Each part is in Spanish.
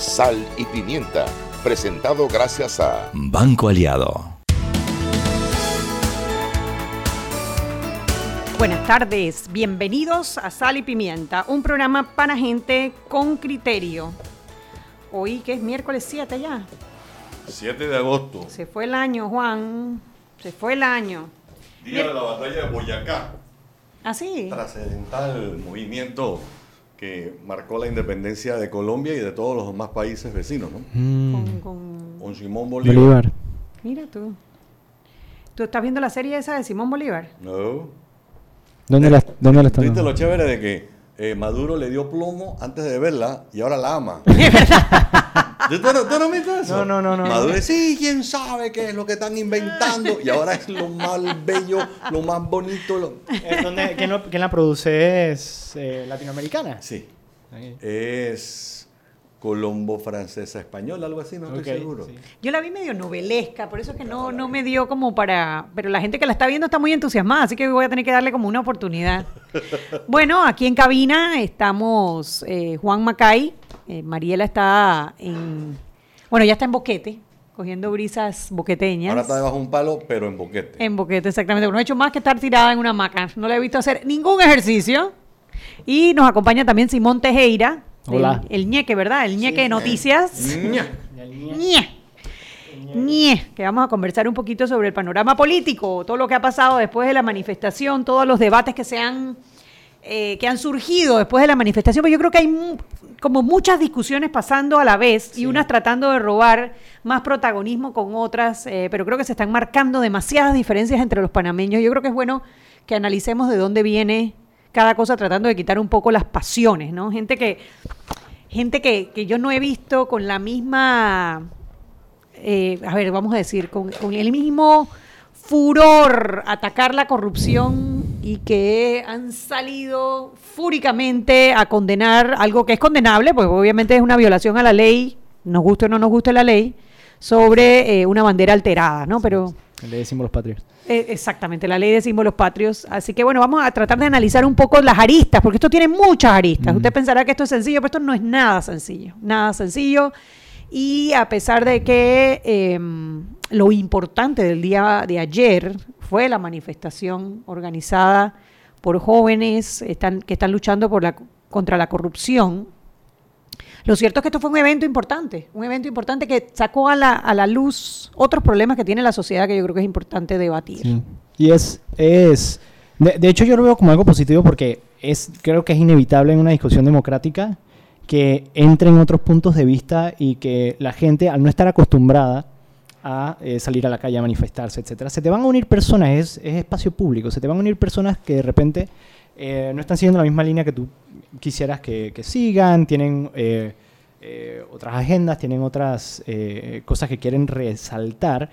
Sal y pimienta, presentado gracias a Banco Aliado. Buenas tardes, bienvenidos a Sal y Pimienta, un programa para gente con criterio. Hoy que es miércoles 7 ya. 7 de agosto. Se fue el año, Juan. Se fue el año. Día de la batalla de Boyacá. ¿Ah, sí? Trascendental movimiento que marcó la independencia de Colombia y de todos los demás países vecinos, ¿no? Con, con- Con Simón Bolívar. Bolívar. Mira tú. ¿Tú estás viendo la serie esa de Simón Bolívar? No. ¿Dónde la, dónde la están? ¿Viste lo chévere de que eh, Maduro le dio plomo antes de verla y ahora la ama? ¿Tú no, tú no viste eso? No, no, no. Maduro sí, quién sabe qué es lo que están inventando. Y ahora es lo más bello, lo más bonito. lo- Eh, ¿dónde- ¿quién, lo- quién la produce es eh, latinoamericana? Sí. Ahí. Es colombo francesa española, algo así, no estoy seguro. sí. Yo la vi medio novelesca, por eso es que no, no me dio como para... Pero la gente que la está viendo está muy entusiasmada, así que voy a tener que darle como una oportunidad. Bueno, aquí en cabina estamos eh, Juan Macay, eh, Mariela está en... Bueno, ya está en Boquete, cogiendo brisas boqueteñas. Ahora está debajo de un palo, pero en boquete. En boquete, exactamente. No ha hecho más que estar tirada en una hamaca. No le he visto hacer ningún ejercicio. Y nos acompaña también Simón Tejera. Hola. El, el ñeque, ¿verdad? El ñeque de noticias. Ña. Ñe. Ñe. Que vamos a conversar un poquito sobre el panorama político, todo lo que ha pasado después de la manifestación, todos los debates que se han eh, que han surgido después de la manifestación, pero yo creo que hay como muchas discusiones pasando a la vez y unas tratando de robar más protagonismo con otras, eh, pero creo que se están marcando demasiadas diferencias entre los panameños. Yo creo que es bueno que analicemos de dónde viene cada cosa tratando de quitar un poco las pasiones, ¿no? Gente que gente que, que yo no he visto con la misma, eh, a ver, vamos a decir, con, con el mismo furor atacar la corrupción y que han salido fúricamente a condenar algo que es condenable, pues obviamente es una violación a la ley, nos guste o no nos guste la ley, sobre eh, una bandera alterada, ¿no? Pero... Le decimos los patriotas. Eh, exactamente, la ley de símbolos patrios. Así que bueno, vamos a tratar de analizar un poco las aristas, porque esto tiene muchas aristas. Usted pensará que esto es sencillo, pero esto no es nada sencillo, nada sencillo. Y a pesar de que eh, lo importante del día de ayer fue la manifestación organizada por jóvenes que están luchando por la, contra la corrupción, lo cierto es que esto fue un evento importante, un evento importante que sacó a la, a la luz otros problemas que tiene la sociedad que yo creo que es importante debatir. Sí. Y es, es de, de hecho yo lo veo como algo positivo porque es, creo que es inevitable en una discusión democrática que entren otros puntos de vista y que la gente, al no estar acostumbrada a eh, salir a la calle a manifestarse, etcétera, se te van a unir personas, es, es espacio público, se te van a unir personas que de repente eh, no están siguiendo la misma línea que tú quisieras que, que sigan, tienen eh, otras agendas, tienen otras cosas que quieren resaltar.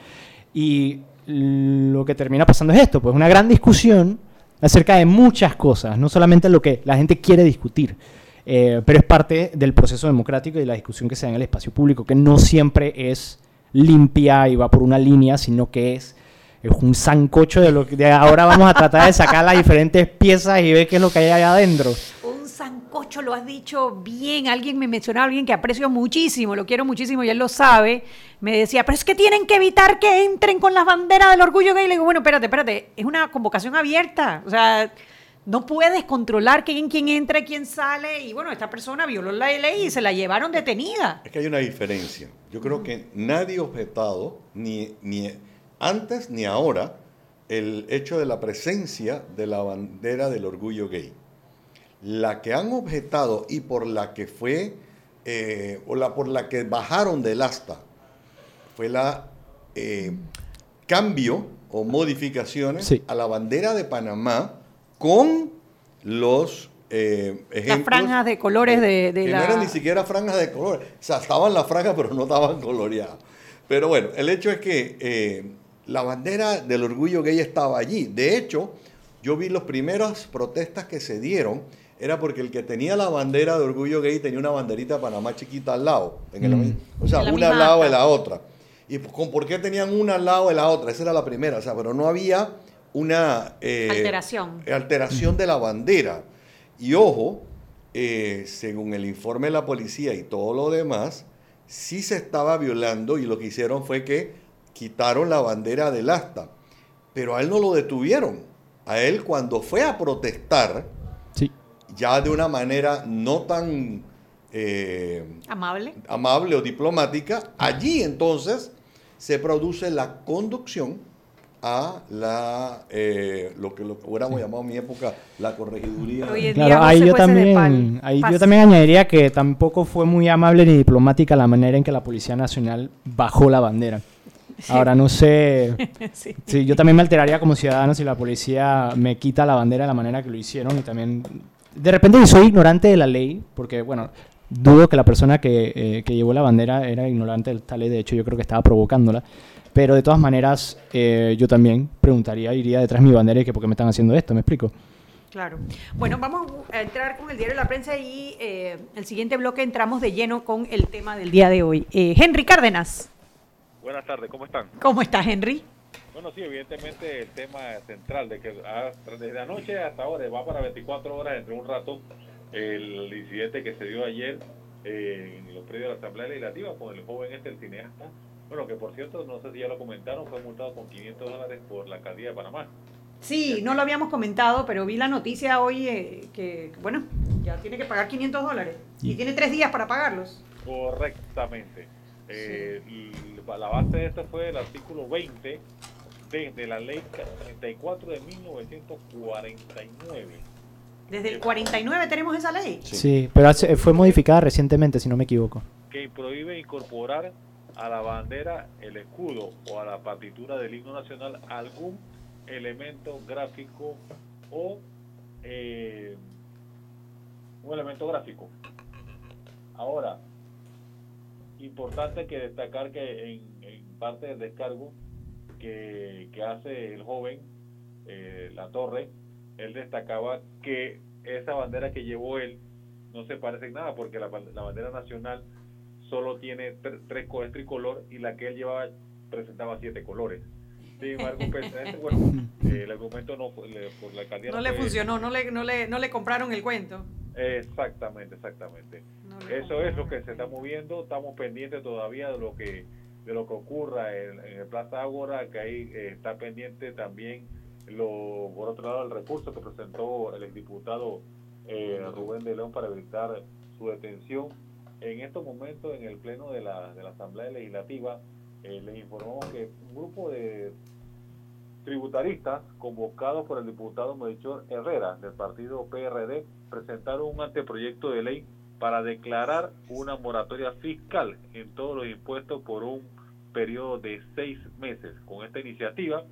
Y lo que termina pasando es esto, pues una gran discusión acerca de muchas cosas, no solamente lo que la gente quiere discutir, pero es parte del proceso democrático y de la discusión que se da en el espacio público, que no siempre es limpia y va por una línea, sino que es, es un sancocho de lo que de ahora vamos a tratar de sacar las diferentes piezas y ver qué es lo que hay allá adentro. Un sancocho, lo has dicho bien. Alguien me mencionaba, alguien que aprecio muchísimo, lo quiero muchísimo y él lo sabe. Me decía, pero es que tienen que evitar que entren con las banderas del orgullo gay. Le digo, bueno, espérate, espérate, es una convocación abierta. O sea, no puedes controlar quién, quién entra y quién sale. Y bueno, esta persona violó la ley y se la llevaron detenida. Es que hay una diferencia. Yo creo que nadie ha objetado, ni, ni antes ni ahora, el hecho de la presencia de la bandera del orgullo gay. La que han objetado y por la que fue, eh, o la por la que bajaron del asta, fue la eh, cambio o modificaciones Sí. a la bandera de Panamá con los eh, Las ejemplos. franjas de colores de, de que la... no eran ni siquiera franjas de colores. O sea, estaban las franjas, pero no estaban coloreadas. Pero bueno, el hecho es que eh, la bandera del orgullo gay estaba allí. De hecho, yo vi las primeras protestas que se dieron, era porque el que tenía la bandera de orgullo gay tenía una banderita de Panamá chiquita al lado. en el- Mm. O sea, En la una al lado de la otra. ¿Y con por qué tenían una al lado de la otra? Esa era la primera. O sea, pero no había una... eh, Alteración. alteración de la bandera. Y ojo, eh, según el informe de la policía y todo lo demás, sí se estaba violando y lo que hicieron fue que quitaron la bandera del asta. Pero a él no lo detuvieron. A él cuando fue a protestar, Sí. ya de una manera no tan eh, Amable. amable o diplomática, allí entonces se produce la conducción a la eh, lo que lo hubiéramos llamado en mi época la corregiduría. Hoy en Claro, día, ahí yo, también, ahí yo también añadiría que tampoco fue muy amable ni diplomática la manera en que la Policía Nacional bajó la bandera. Ahora no sé, Sí. sí, yo también me alteraría como ciudadano si la policía me quita la bandera de la manera que lo hicieron y también, de repente soy ignorante de la ley, porque bueno, dudo que la persona que, eh, que llevó la bandera era ignorante de esta ley, de hecho yo creo que estaba provocándola, pero de todas maneras eh, yo también preguntaría, iría detrás de mi bandera y que por qué me están haciendo esto, ¿me explico? Claro. Bueno, vamos a entrar con el diario de la prensa y eh, el siguiente bloque entramos de lleno con el tema del día de hoy. Eh, Henry Cárdenas, Buenas tardes, ¿cómo están? ¿cómo estás, Henry? Bueno, sí, evidentemente el tema central de que desde anoche hasta ahora va para 24 horas entre un rato el incidente que se dio ayer eh, en los predios de la Asamblea Legislativa con el joven este, el cineasta. Bueno, que por cierto, no sé si ya lo comentaron, fue multado con 500 dólares por la alcaldía de Panamá. Sí, no lo habíamos comentado, pero vi la noticia hoy eh, que, bueno, ya tiene que pagar 500 dólares y tiene tres días para pagarlos. Correctamente. Eh, y la base de esto fue el artículo 20 de, de la ley 34 de 1949. Desde el 49 tenemos esa ley. Sí, pero hace- fue modificada recientemente, si no me equivoco. que prohíbe incorporar a la bandera, el escudo o a la partitura del himno nacional algún elemento gráfico o eh, un elemento gráfico. Ahora, importante que destacar que en, parte del descargo que, hace el joven, eh, la torre, él destacaba que esa bandera que llevó él no se parece en nada porque la, la bandera nacional solo tiene tre- tres colores tricolor y la que él llevaba presentaba siete colores. Sin embargo, pues, este, bueno, eh, el argumento no fue, le- por la alcaldía No le fue- funcionó, no le, no, le, no le compraron el cuento. Exactamente, exactamente. No Eso es lo que se está moviendo. Estamos pendientes todavía de lo que de lo que ocurra en, en el Plaza Ágora, que ahí eh, está pendiente también lo por otro lado el recurso que presentó el exdiputado eh, Rubén de León para evitar su detención. En estos momentos, en el pleno de la, de la Asamblea Legislativa, eh, les informamos que un grupo de tributaristas convocados por el diputado Melchor Herrera del partido PRD presentaron un anteproyecto de ley para declarar una moratoria fiscal en todos los impuestos por un periodo de seis meses. Con esta iniciativa,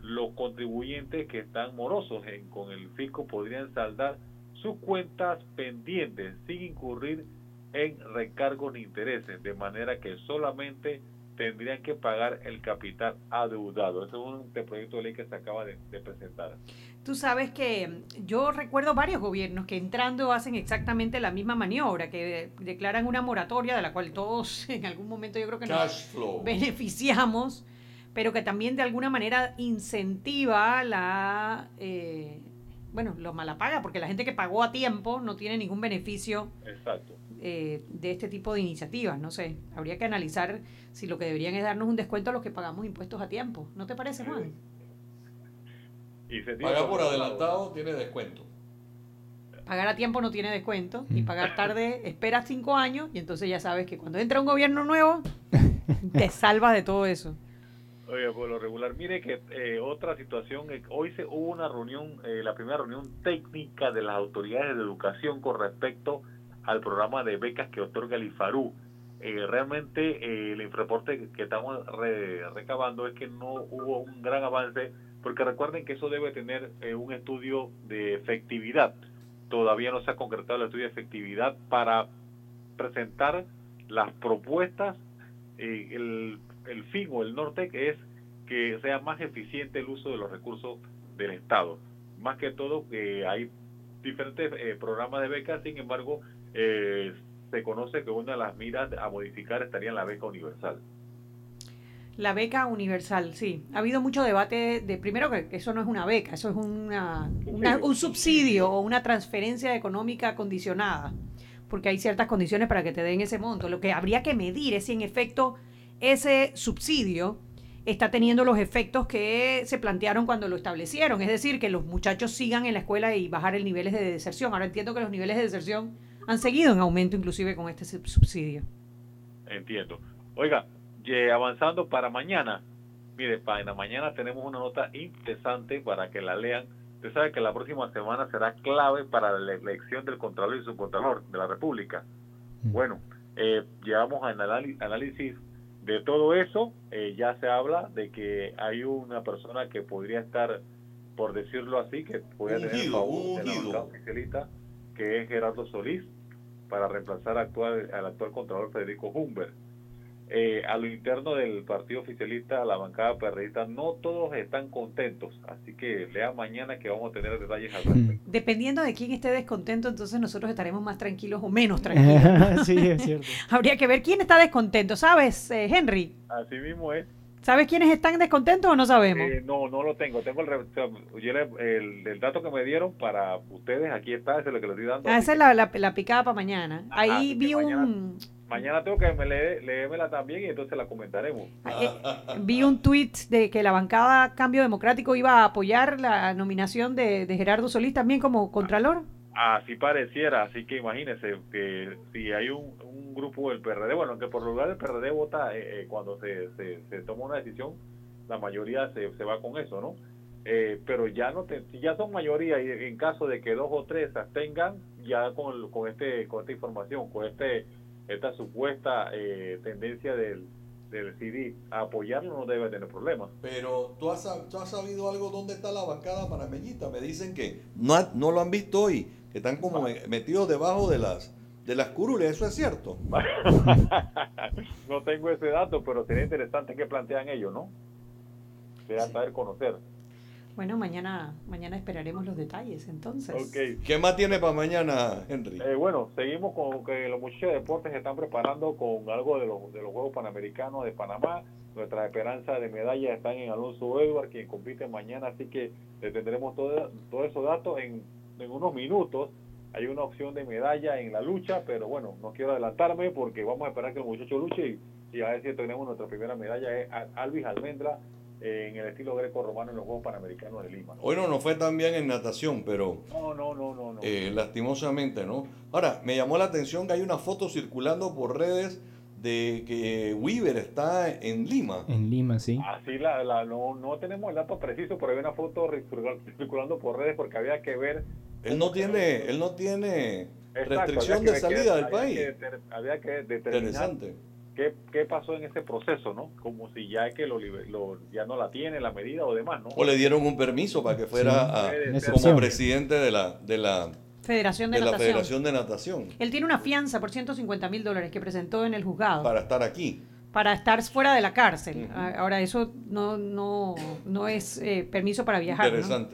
los contribuyentes que están morosos en- con el fisco podrían saldar sus cuentas pendientes sin incurrir en recargos ni intereses, de manera que solamente tendrían que pagar el capital adeudado. Ese es un proyecto de ley que se acaba de, de presentar. Tú sabes que mm, yo recuerdo varios gobiernos que entrando hacen exactamente la misma maniobra, que declaran una moratoria de la cual todos en algún momento yo creo que nos flow. beneficiamos, pero que también de alguna manera incentiva la, eh, bueno, lo mala paga, porque la gente que pagó a tiempo no tiene ningún beneficio Exacto. Eh, de este tipo de iniciativas. No sé, habría que analizar si lo que deberían es darnos un descuento a los que pagamos impuestos a tiempo. ¿No te parece, Juan? Y se Paga por adelantado, tiene descuento. Pagar a tiempo no tiene descuento y pagar tarde esperas cinco años y entonces ya sabes que cuando entra un gobierno nuevo te salvas de todo eso. Oye, por lo regular, mire que eh, otra situación, eh, hoy se hubo una reunión, eh, la primera reunión técnica de las autoridades de educación con respecto al programa de becas que otorga el IFARU. Eh, realmente eh, el reporte que, estamos re- recabando es que no hubo un gran avance, porque recuerden que eso debe tener eh, un estudio de efectividad todavía no se ha concretado el estudio de efectividad para presentar las propuestas. Eh, el, el fin o el norte es que sea más eficiente el uso de los recursos del Estado. Más que todo, que hay diferentes programas de becas, sin embargo, eh, se conoce que una de las miras a modificar estaría en la beca universal. La beca universal, sí. Ha habido mucho debate de, primero que eso no es una beca, eso es una, una- un subsidio o una transferencia económica condicionada, porque hay ciertas condiciones para que te den ese monto. Lo que habría que medir es si en efecto ese subsidio está teniendo los efectos que se plantearon cuando lo establecieron, es decir, que los muchachos sigan en la escuela y bajar el niveles de deserción. Ahora entiendo que los niveles de deserción han seguido en aumento inclusive con este sub- subsidio. Entiendo. Oiga, avanzando para mañana, mire, para mañana tenemos una nota interesante para que la lean. Usted sabe que la próxima semana será clave para la elección del Contralor y Subcontralor de la República. Bueno, eh, llevamos al análisis de todo eso. eh, ya se habla de que hay una persona que podría estar, por decirlo así, que podría tener el favor un de la ungido. bancada oficialista, que es Gerardo Solís, para reemplazar actual, al actual Contralor Federico Humbert. Eh, a lo interno del partido oficialista, la bancada perredista, no todos están contentos, así que lea mañana que vamos a tener detalles al respecto. Dependiendo de quién esté descontento, entonces nosotros estaremos más tranquilos o menos tranquilos. sí, es cierto. Habría que ver quién está descontento, ¿sabes, eh, Henry? Así mismo es. ¿Sabes quiénes están descontentos o no sabemos? Eh, no, no lo tengo. Tengo el, yo le- el, el dato que me dieron para ustedes. Aquí está, ese es lo que le estoy dando. Ah, esa es la, la- la picada para mañana. Ajá, Ahí vi mañana- un Mañana tengo que me leérmela también y entonces la comentaremos. eh, vi un tweet de que la bancada Cambio Democrático iba a apoyar la nominación de, de Gerardo Solís también como contralor. Así pareciera, así que imagínense que si hay un, un grupo del PRD, bueno, que por lo general el PRD vota eh, eh, cuando se, se, se toma una decisión, la mayoría se, se va con eso, ¿no? Eh, pero ya no te- si ya son mayoría y en caso de que dos o tres se abstengan, ya con, el- con este con esta información, con este esta supuesta eh, tendencia del, del CD a apoyarlo no debe tener problemas. Pero ¿tú has, tú has sabido algo dónde está la bancada panameñita. Me dicen que no, no lo han visto hoy, que están como me- metidos debajo de las de las curules. ¿Eso es cierto? no tengo ese dato, pero sería interesante que plantean ellos, ¿no? Sería saber conocer. Bueno, mañana, mañana esperaremos los detalles entonces. ¿Qué más tiene para mañana, Henry? Eh, bueno, seguimos con que los muchachos de deportes se están preparando con algo de los, de los Juegos Panamericanos de Panamá. Nuestra esperanza de medallas están en Alonso Edward, quien compite mañana, así que le tendremos todo- todos esos datos en, en unos minutos. Hay una opción de medalla en la lucha, pero bueno, no quiero adelantarme porque vamos a esperar que el muchacho luche y, y a ver si tenemos nuestra primera medalla, es Al- Alvis Almendra, eh, en el estilo greco-romano en los Juegos Panamericanos de Lima. ¿no? Hoy no nos fue tan bien en natación, pero No, no, no, no. no. eh, lastimosamente, ¿no? Ahora, me llamó la atención que hay una foto circulando por redes de que Weaver está en Lima. En Lima, sí. Así la, la- no, no tenemos el dato preciso, pero hay una foto circula- circulando por redes porque había que ver. Él no tiene, él no tiene Exacto, restricción de salida del había país. que deter- había que determinar Interesante. qué, qué pasó en ese proceso, ¿no? Como si ya que lo, ya no la tiene la medida o demás, ¿no? O le dieron un permiso para que fuera Sí. a- como presidente de la, de la, Federación de, de la Natación. Federación de Natación Él tiene una fianza por 150 mil dólares que presentó en el juzgado para, para estar aquí. estar fuera de la cárcel. Ah, Ahora, eso no, no, no es eh, permiso para viajar. ¿no?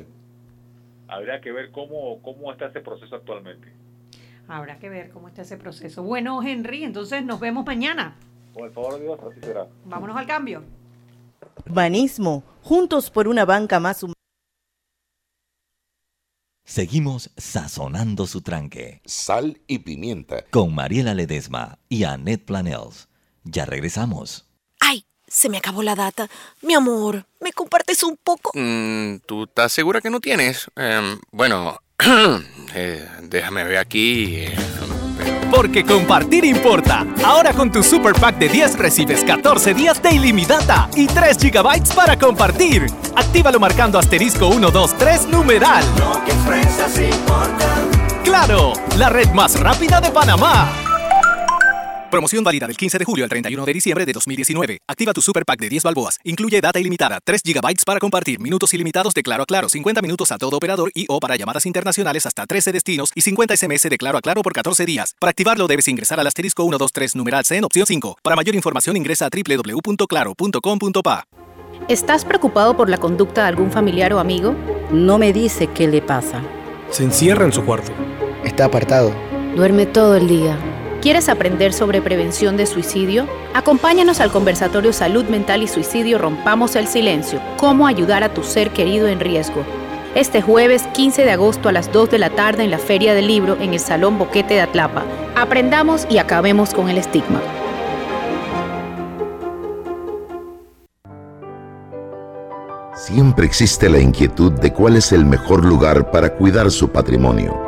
Habría que ver cómo, cómo está ese proceso actualmente. Habrá que ver cómo está ese proceso. Bueno, Henry, entonces nos vemos mañana. Con el favor de Dios, así será. Vámonos al cambio. Urbanismo, juntos por una banca más humana. Seguimos sazonando su tranque Sal y pimienta. con Mariela Ledesma y Annette Planels. Ya regresamos. Se me acabó la data. Mi amor, ¿me compartes un poco? Mm, ¿Tú estás segura que no tienes? Em, bueno, eh, déjame ver aquí. eh, Porque compartir importa. Ahora con tu Super Pack de 10 recibes 14 días de ilimitada y 3 GB para compartir. Actívalo marcando asterisco 123 numeral. Claro, la red más rápida de Panamá. Promoción válida del 15 de julio al 31 de diciembre de 2019. Activa tu Super Pack de 10 balboas. Incluye data ilimitada, 3 GB para compartir, minutos ilimitados de Claro a Claro, 50 minutos a todo operador y o para llamadas internacionales hasta 13 destinos y 50 SMS de Claro a Claro por 14 días. Para activarlo debes ingresar al asterisco 123 numeral C en opción 5. Para mayor información ingresa a www.claro.com.pa. ¿Estás preocupado por la conducta de algún familiar o amigo? No me dice qué le pasa. Se encierra en su cuarto. Está apartado. Duerme todo el día. ¿Quieres aprender sobre prevención de suicidio? Acompáñanos al conversatorio Salud Mental y Suicidio Rompamos el Silencio. Cómo ayudar a tu ser querido en riesgo. Este jueves 15 de agosto a las 2 de la tarde en la Feria del Libro en el Salón Boquete de Atlapa. Aprendamos y acabemos con el estigma. Siempre existe la inquietud de cuál es el mejor lugar para cuidar su patrimonio.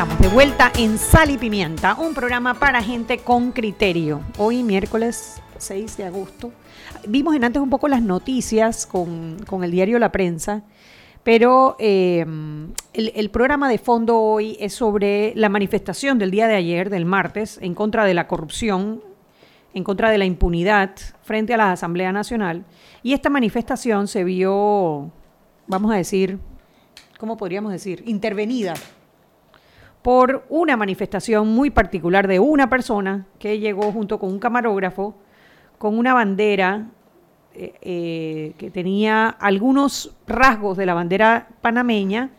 Estamos de vuelta en Sal y Pimienta, un programa para gente con criterio. Hoy miércoles 6 de agosto. Vimos en antes un poco las noticias con, con el diario La Prensa, pero eh, el, el programa de fondo hoy es sobre la manifestación del día de ayer, del martes, en contra de la corrupción, en contra de la impunidad frente a la Asamblea Nacional. Y esta manifestación se vio, vamos a decir, ¿cómo podríamos decir? Intervenida por una manifestación muy particular de una persona que llegó junto con un camarógrafo con una bandera eh, eh, que tenía algunos rasgos de la bandera panameña,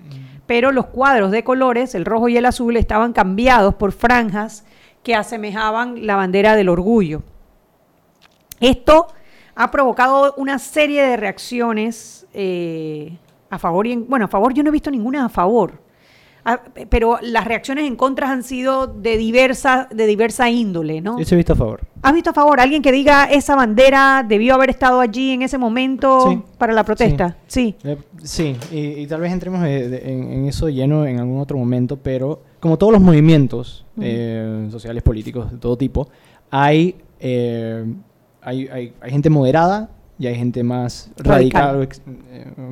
pero los cuadros de colores, el rojo y el azul, estaban cambiados por franjas que asemejaban la bandera del orgullo. Esto ha provocado una serie de reacciones eh, a favor y en, bueno, a favor yo no he visto ninguna a favor. Ah, pero las reacciones en contra han sido de diversa, de diversa índole, ¿no? Yo se he visto a favor. ¿Has visto a favor? ¿Alguien que diga esa bandera debió haber estado allí en ese momento Sí. para la protesta? Sí. Eh, sí, y, y tal vez entremos de- de- en, en eso lleno en algún otro momento, pero como todos los movimientos eh, sociales, políticos, de todo tipo, hay, eh, hay, hay, hay gente moderada y hay gente más Radical. radical, o ex-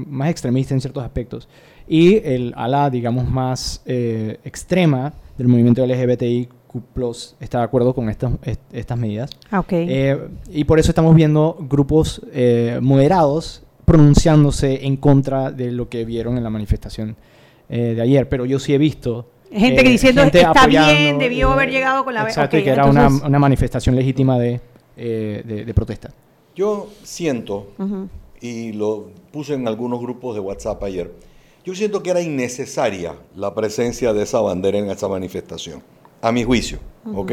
más extremista en ciertos aspectos. Y el ala, digamos, más eh, extrema del movimiento LGBTIQ+, está de acuerdo con estas, est- estas medidas. Ah, ok. Eh, y por eso estamos viendo grupos eh, moderados pronunciándose en contra de lo que vieron en la manifestación eh, de ayer. Pero yo sí he visto... Gente que eh, diciendo, gente está bien, debió eh, haber llegado con la... Exacto, ok, y que era entonces- una, una manifestación legítima de, eh, de, de protesta. Yo siento, Ujú. y lo puse en algunos grupos de WhatsApp ayer, yo siento que era innecesaria la presencia de esa bandera en esa manifestación, a mi juicio, ¿ok?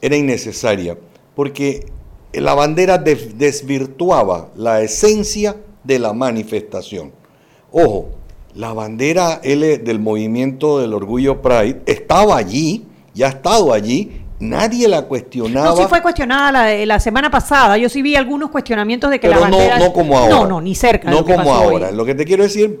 Era innecesaria, porque la bandera des- desvirtuaba la esencia de la manifestación. Ojo, la bandera L del movimiento del orgullo Pride estaba allí, ya ha estado allí, nadie la cuestionaba. No, sí fue cuestionada la, semana pasada. Yo sí vi algunos cuestionamientos de que Pero la bandera... no, no como ahora. No, no, ni cerca. de No que como hoy. ahora. Lo que te quiero decir,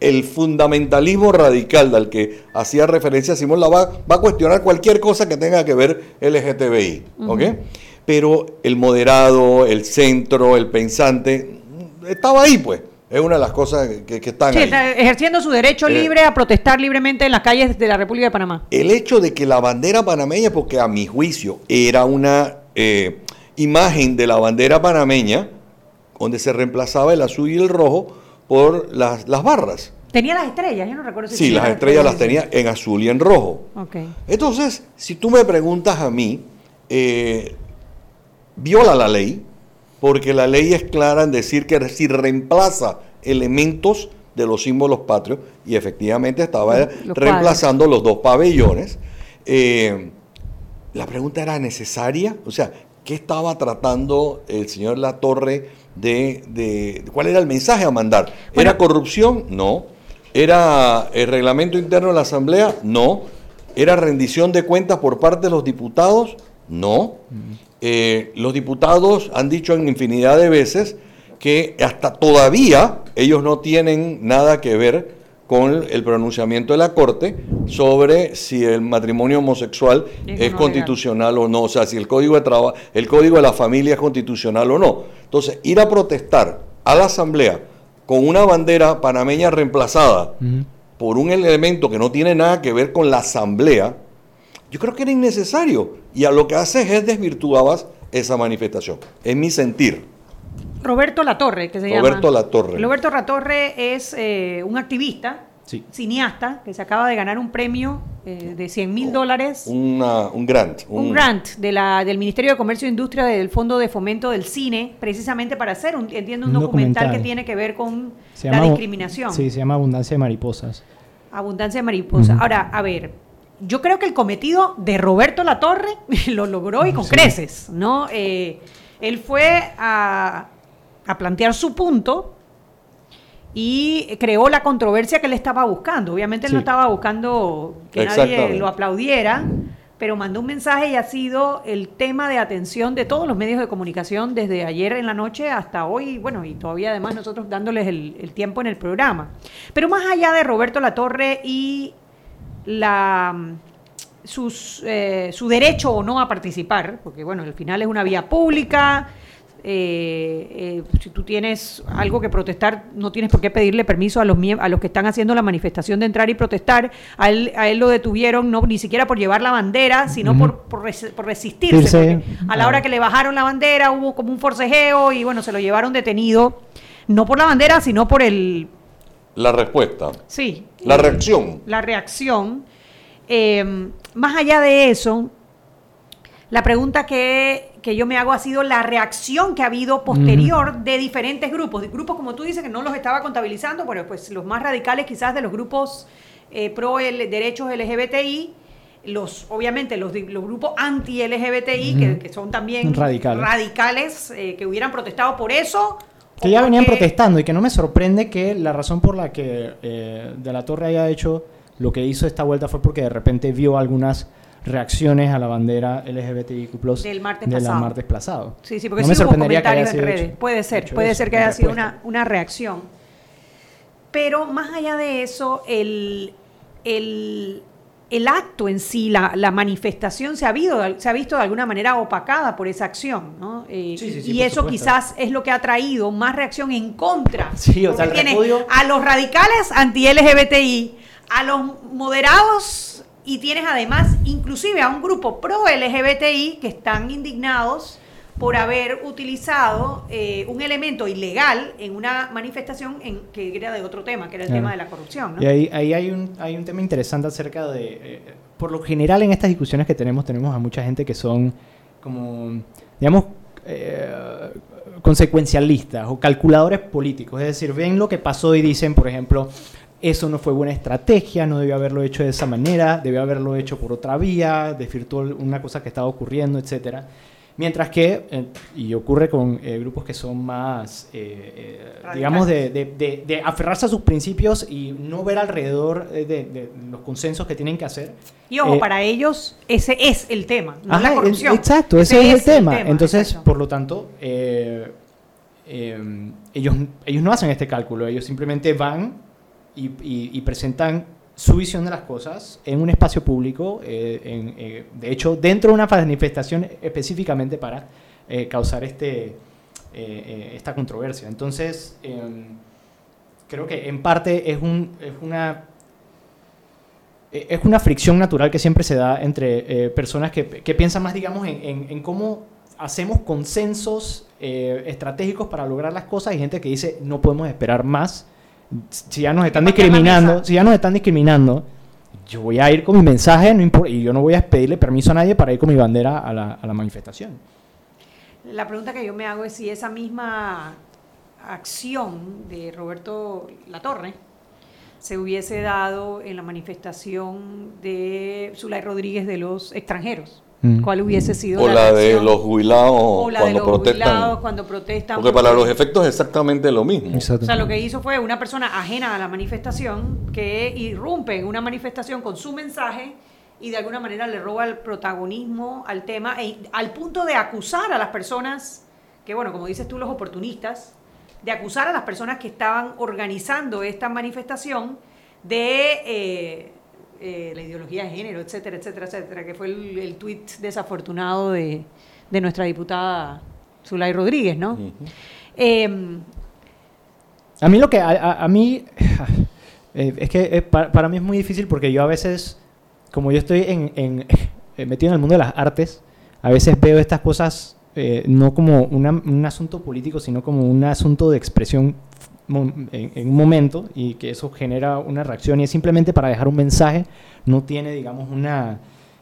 el- fundamentalismo radical al que hacía referencia Simón la va, va a cuestionar cualquier cosa que tenga que ver LGTBI. ¿Ok? Ujú. Pero el moderado, el centro, el pensante, estaba ahí, pues. Es una de las cosas que, que están Sí, ahí. está ejerciendo su derecho Eh, libre a protestar libremente en las calles de la República de Panamá. El hecho de que la bandera panameña, porque a mi juicio era una eh, imagen de la bandera panameña, donde se reemplazaba el azul y el rojo por las, las barras. Tenía las estrellas, yo no recuerdo si Sí, las estrellas las tenía en azul y en rojo. Ok. Entonces, si tú me preguntas a mí, eh, viola la ley, porque la ley es clara en decir que si reemplaza elementos de los símbolos patrios, y efectivamente estaba Los reemplazando los dos pabellones, eh, la pregunta era necesaria, o sea, ¿qué estaba tratando el señor La Torre de, de- cuál era el mensaje a mandar? ¿Era corrupción? No. ¿Era el reglamento interno de la Asamblea? No. ¿Era rendición de cuentas por parte de los diputados? No. Eh, los diputados han dicho en infinidad de veces que hasta todavía ellos no tienen nada que ver con el pronunciamiento de la Corte sobre si el matrimonio homosexual Es es no constitucional o no, o sea, si el código de trabajo, el código de la familia es constitucional o no. Entonces, ir a protestar a la asamblea con una bandera panameña reemplazada por un elemento que no tiene nada que ver con la asamblea, yo creo que era innecesario. Y a lo que haces es desvirtuabas esa manifestación, en mi sentir. Roberto Latorre, que se Roberto llama. Latorre. Roberto Latorre es eh, un activista, Sí. cineasta, que se acaba de ganar un premio eh, de 100 mil dólares. Una- un grant. Un grant de la, del Ministerio de Comercio e Industria del Fondo de Fomento del Cine, precisamente para hacer, un, entiendo, un, Un documental, documental. que tiene que ver con Se la llama- discriminación. Sí, se llama Abundancia de Mariposas. Abundancia de mariposa. Ujú. Ahora, a ver, yo creo que el cometido de Roberto Latorre lo logró y con Sí. creces, ¿no? Eh, él fue a, a plantear su punto y creó la controversia que él estaba buscando. Obviamente él no estaba buscando que nadie lo aplaudiera, pero mandó un mensaje y ha sido el tema de atención de todos los medios de comunicación desde ayer en la noche hasta hoy, bueno, y todavía además nosotros dándoles el, el tiempo en el programa. Pero más allá de Roberto Latorre y la sus, eh, su derecho o no a participar, porque bueno, al final es una vía pública, eh, eh, si tú tienes algo que protestar, no tienes por qué pedirle permiso a los, a los que están haciendo la manifestación de entrar y protestar. A él, a él lo detuvieron no ni siquiera por llevar la bandera, sino por, por, res- por resistirse. A la hora que le bajaron la bandera hubo como un forcejeo y bueno, se lo llevaron detenido, no por la bandera, sino por el... La respuesta. Sí. La reacción. La reacción. Eh, más allá de eso, la pregunta que, que yo me hago ha sido la reacción que ha habido posterior de diferentes grupos. De grupos, como tú dices, que no los estaba contabilizando, bueno, pues los más radicales quizás de los grupos eh, pro el, derechos LGBTI, los, obviamente los, di- los grupos anti-LGBTI, que son también Radicales. radicales, eh, que hubieran protestado por eso. Que ya venían protestando y que no me sorprende que la razón por la que eh, De la Torre haya hecho lo que hizo esta vuelta fue porque de repente vio algunas reacciones a la bandera LGBTIQ+, Del martes de pasado. martes pasado. Sí, sí, porque No sí me hubo sorprendería que haya comentarios en redes. hecho- puede ser, puede eso, ser que haya sido una, una reacción. Pero más allá de eso, el, el, el acto en sí, la, la manifestación se ha, habido, se ha visto de alguna manera opacada por esa acción, ¿no? Eh, Sí, sí, sí, y eso supuesto. quizás es lo que ha traído más reacción en contra. Sí, o sea, el repudio- a los radicales anti-LGBTI, a los moderados y tienes además inclusive a un grupo pro-LGBTI que están indignados por haber utilizado eh, un elemento ilegal en una manifestación en, que era de otro tema, que era el Claro. tema de la corrupción. ¿no? Y ahí, ahí hay, un, hay un tema interesante acerca de... eh, por lo general en estas discusiones que tenemos, tenemos a mucha gente que son como, digamos, eh, consecuencialistas o calculadores políticos. Es decir, ven lo que pasó y dicen, por ejemplo, eso no fue buena estrategia, no debió haberlo hecho de esa manera, debió haberlo hecho por otra vía, desvirtuó una cosa que estaba ocurriendo, etcétera. Mientras que, eh, y ocurre con eh, grupos que son más, eh, eh, digamos, de, de- de- de aferrarse a sus principios y no ver alrededor de, los consensos que tienen que hacer. Y ojo, para ellos ese es el tema, no Ajá, la es- corrupción. exacto, ese, es, el tema. Entonces, exacto. por lo tanto, eh, ellos, ellos no hacen este cálculo, ellos simplemente van y, y- y presentan su visión de las cosas en un espacio público, eh, eh, de hecho, dentro de una manifestación específicamente para eh, causar este, esta controversia. Entonces, eh, creo que en parte es, un, es una es una fricción natural que siempre se da entre personas que, que, piensan más, digamos, en, cómo hacemos consensos estratégicos para lograr las cosas y gente que dice no podemos esperar más. Si ya nos están discriminando, si ya nos están discriminando, yo voy a ir con mi mensaje no importa, y yo no voy a pedirle permiso a nadie para ir con mi bandera a la, a la manifestación. La pregunta que yo me hago es si esa misma acción de Roberto Latorre se hubiese dado en la manifestación de Zulay Rodríguez de los extranjeros. Mm. ¿Cuál hubiese sido o la, de los jubilados o la cuando de los protestan? Jubilados cuando protestan. Porque para los efectos es exactamente lo mismo. O sea, lo que hizo fue una persona ajena a la manifestación que irrumpe en una manifestación con su mensaje y de alguna manera le roba el protagonismo al tema, e, al punto de acusar a las personas, que bueno, como dices tú, los oportunistas, de acusar a las personas que estaban organizando esta manifestación de eh, eh, la ideología de género, etcétera, etcétera, etcétera, que fue el, el tuit desafortunado de, de, nuestra diputada Zulay Rodríguez, ¿no? Uh -huh. eh, a mí lo que, a, a mí, eh, es que para, para, mí es muy difícil porque yo a veces, como yo estoy en, en, metido en el mundo de las artes, a veces veo estas cosas eh, no como una, un asunto político, sino como un asunto de expresión en, en, un momento y que eso genera una reacción y es simplemente para dejar un mensaje, no tiene, digamos, una,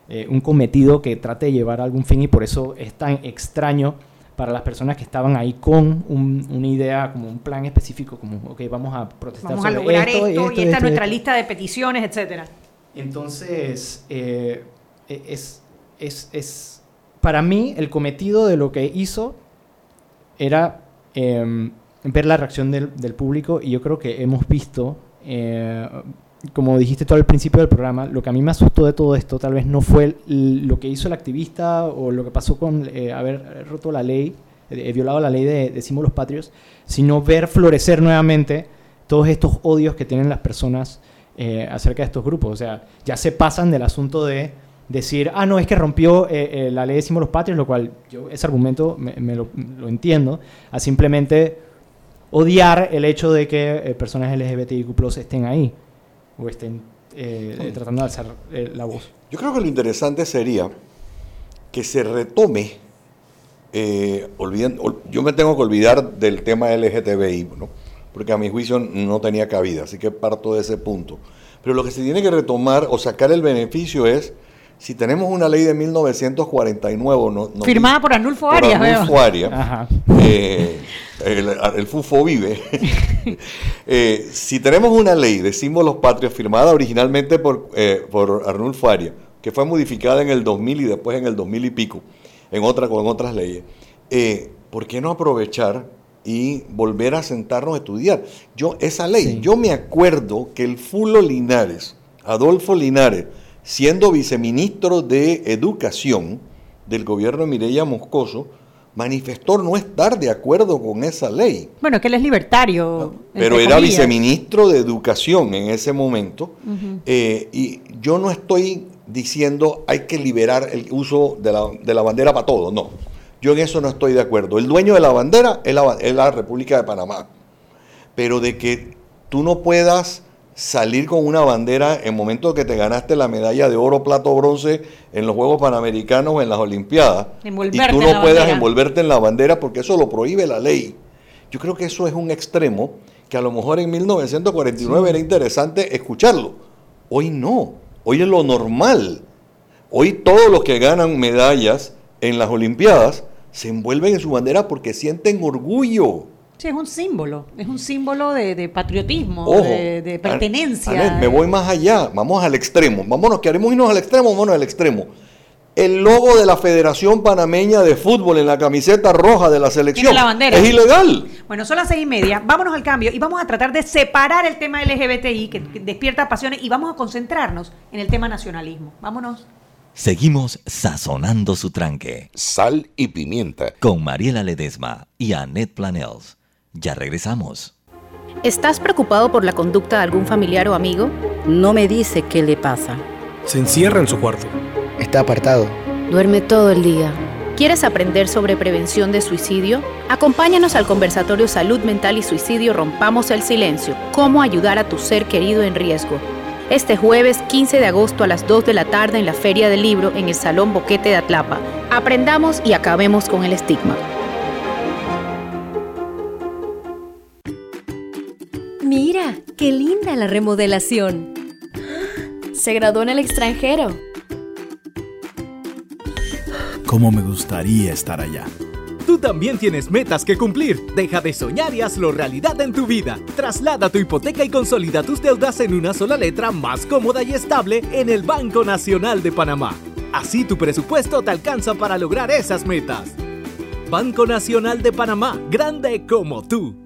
eh, un cometido que trate de llevar a algún fin y por eso es tan extraño para las personas que estaban ahí con un, una idea, como un plan específico, como, ok, vamos a protestar vamos a sobre lograr esto, esto, esto, y esta esto, es nuestra lista de peticiones, etcétera. Entonces, eh, es, es, es, para mí, el cometido de lo que hizo era eh, ver la reacción del, del, público y yo creo que hemos visto, eh, como dijiste tú al principio del programa, lo que a mí me asustó de todo esto tal vez no fue lo que hizo el activista o lo que pasó con eh, haber roto la ley, eh, violado la ley de, de símbolos patrios, sino ver florecer nuevamente todos estos odios que tienen las personas eh, acerca de estos grupos. O sea, ya se pasan del asunto de decir, ah, no, es que rompió eh, eh, la ley de símbolos patrios, lo cual yo ese argumento me, me lo, entiendo, a simplemente odiar el hecho de que eh, personas LGBTIQ estén ahí o estén sí. tratando de alzar la voz. Yo creo que lo interesante sería que se retome, olviden, yo me tengo que olvidar del tema LGTBI, ¿no? porque a mi juicio no tenía cabida, así que parto de ese punto. Pero lo que se tiene que retomar o sacar el beneficio es, si tenemos una ley de 1949... No, no Firmada por Arnulfo Arias, por Arnulfo Arias eh, el, el, FUFO vive. eh, si tenemos una ley de símbolos patrios firmada originalmente por, eh, por Arnulfo Arias, que fue modificada en el 2000 y después en el 2000 y pico, en, otra, con otras leyes, eh, ¿por qué no aprovechar y volver a sentarnos a estudiar. Yo, esa ley, sí. yo me acuerdo que el Fulo Linares, Adolfo Linares, siendo viceministro de Educación del gobierno de Mireya Moscoso, manifestó no estar de acuerdo con esa ley. Bueno, que él es libertario. No, pero era comillas. viceministro de Educación en ese momento. Uh -huh. eh, y yo no estoy diciendo hay que liberar el uso de la, de la bandera para todo, no. Yo en eso no estoy de acuerdo. El dueño de la bandera es la, es la, República de Panamá. Pero de que tú no puedas salir con una bandera en momento que te ganaste la medalla de oro, plato, bronce en los Juegos Panamericanos o en las Olimpiadas. Envolverte y tú no puedas bandera. envolverte en la bandera porque eso lo prohíbe la ley. Yo creo que eso es un extremo que a lo mejor en 1949 sí. era interesante escucharlo. Hoy no. Hoy es lo normal. Hoy todos los que ganan medallas en las Olimpiadas se envuelven en su bandera porque sienten orgullo. Sí, es un símbolo, es un símbolo de, de patriotismo, Ojo, de, de, pertenencia. Anet, me voy más allá, vamos al extremo, vámonos, queremos irnos al extremo, vámonos al extremo. El logo de la Federación Panameña de Fútbol en la camiseta roja de la selección la bandera. es ilegal. Bueno, son las seis y media, vámonos al cambio y vamos a tratar de separar el tema LGBTI que despierta pasiones y vamos a concentrarnos en el tema nacionalismo. Vámonos. Seguimos sazonando su tranque. Sal y pimienta. Con Mariela Ledesma y Annette Planels. Ya regresamos. ¿Estás preocupado por la conducta de algún familiar o amigo? No me dice qué le pasa. Se encierra en su cuarto. Está apartado. Duerme todo el día. ¿Quieres aprender sobre prevención de suicidio? Acompáñanos al conversatorio Salud Mental y Suicidio Rompamos el Silencio, cómo ayudar a tu ser querido en riesgo. Este jueves 15 de agosto a las 2 de la tarde en la Feria del Libro en el Salón Boquete de Atlapa. Aprendamos y acabemos con el estigma. Mira, qué linda la remodelación. Se graduó en el extranjero. ¿Cómo me gustaría estar allá? Tú también tienes metas que cumplir. Deja de soñar y hazlo realidad en tu vida. Traslada tu hipoteca y consolida tus deudas en una sola letra más cómoda y estable en el Banco Nacional de Panamá. Así tu presupuesto te alcanza para lograr esas metas. Banco Nacional de Panamá, grande como tú.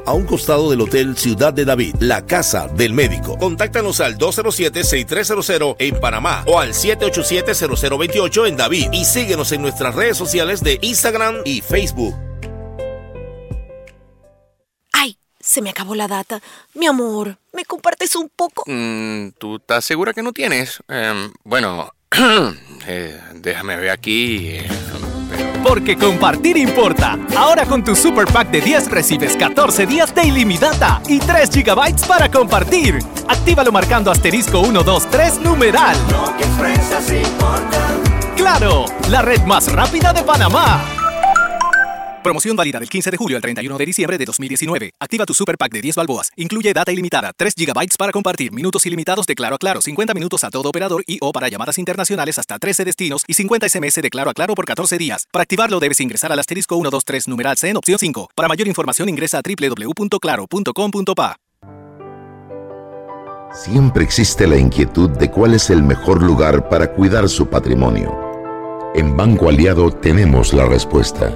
a un costado del Hotel Ciudad de David, la casa del médico. Contáctanos al 207-6300 en Panamá o al 787-0028 en David y síguenos en nuestras redes sociales de Instagram y Facebook. Ay, se me acabó la data. Mi amor, ¿me compartes un poco? Mm, ¿Tú estás segura que no tienes? Em, bueno, eh, déjame ver aquí. eh, Porque compartir importa. Ahora con tu Super Pack de 10 recibes 14 días de ilimitada y 3 GB para compartir. Actívalo marcando asterisco 123 numeral. ¡Claro! La red más rápida de Panamá. Promoción válida del 15 de julio al 31 de diciembre de 2019. Activa tu Super Pack de 10 balboas. Incluye data ilimitada, 3 GB para compartir, minutos ilimitados de Claro a Claro, 50 minutos a todo operador y o para llamadas internacionales hasta 13 destinos y 50 SMS de Claro a Claro por 14 días. Para activarlo debes ingresar al asterisco 123 numeral C en opción 5. Para mayor información ingresa a www.claro.com.pa. Siempre existe la inquietud de cuál es el mejor lugar para cuidar su patrimonio. En Banco Aliado tenemos la respuesta.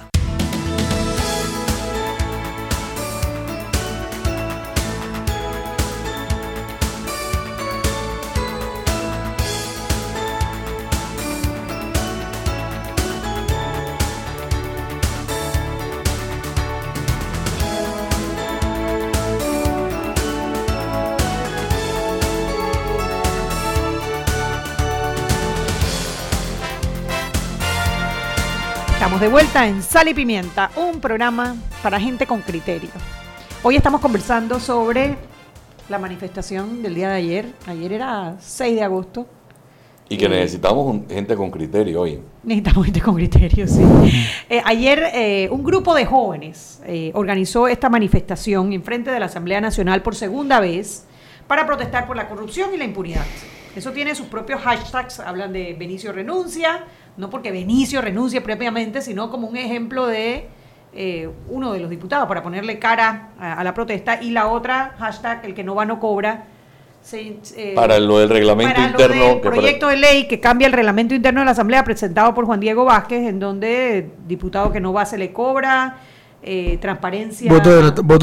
De vuelta en Sal y Pimienta, un programa para gente con criterio. Hoy estamos conversando sobre la manifestación del día de ayer. Ayer era 6 de agosto. Y que Eh, necesitamos gente con criterio hoy. Necesitamos gente con criterio, sí. Eh, ayer eh, un grupo de jóvenes eh, organizó esta manifestación en frente de la Asamblea Nacional por segunda vez para protestar por la corrupción y la impunidad. Eso tiene sus propios hashtags, hablan de Benicio renuncia, no porque Benicio renuncie propiamente, sino como un ejemplo de eh, uno de los diputados para ponerle cara a, a la protesta y la otra hashtag, el que no va no cobra. se- eh, Para lo del reglamento para lo interno. del que para- proyecto de ley que cambia el reglamento interno de la Asamblea presentado por Juan Diego Vázquez, en donde diputado que no va se le cobra, eh, transparencia Voto,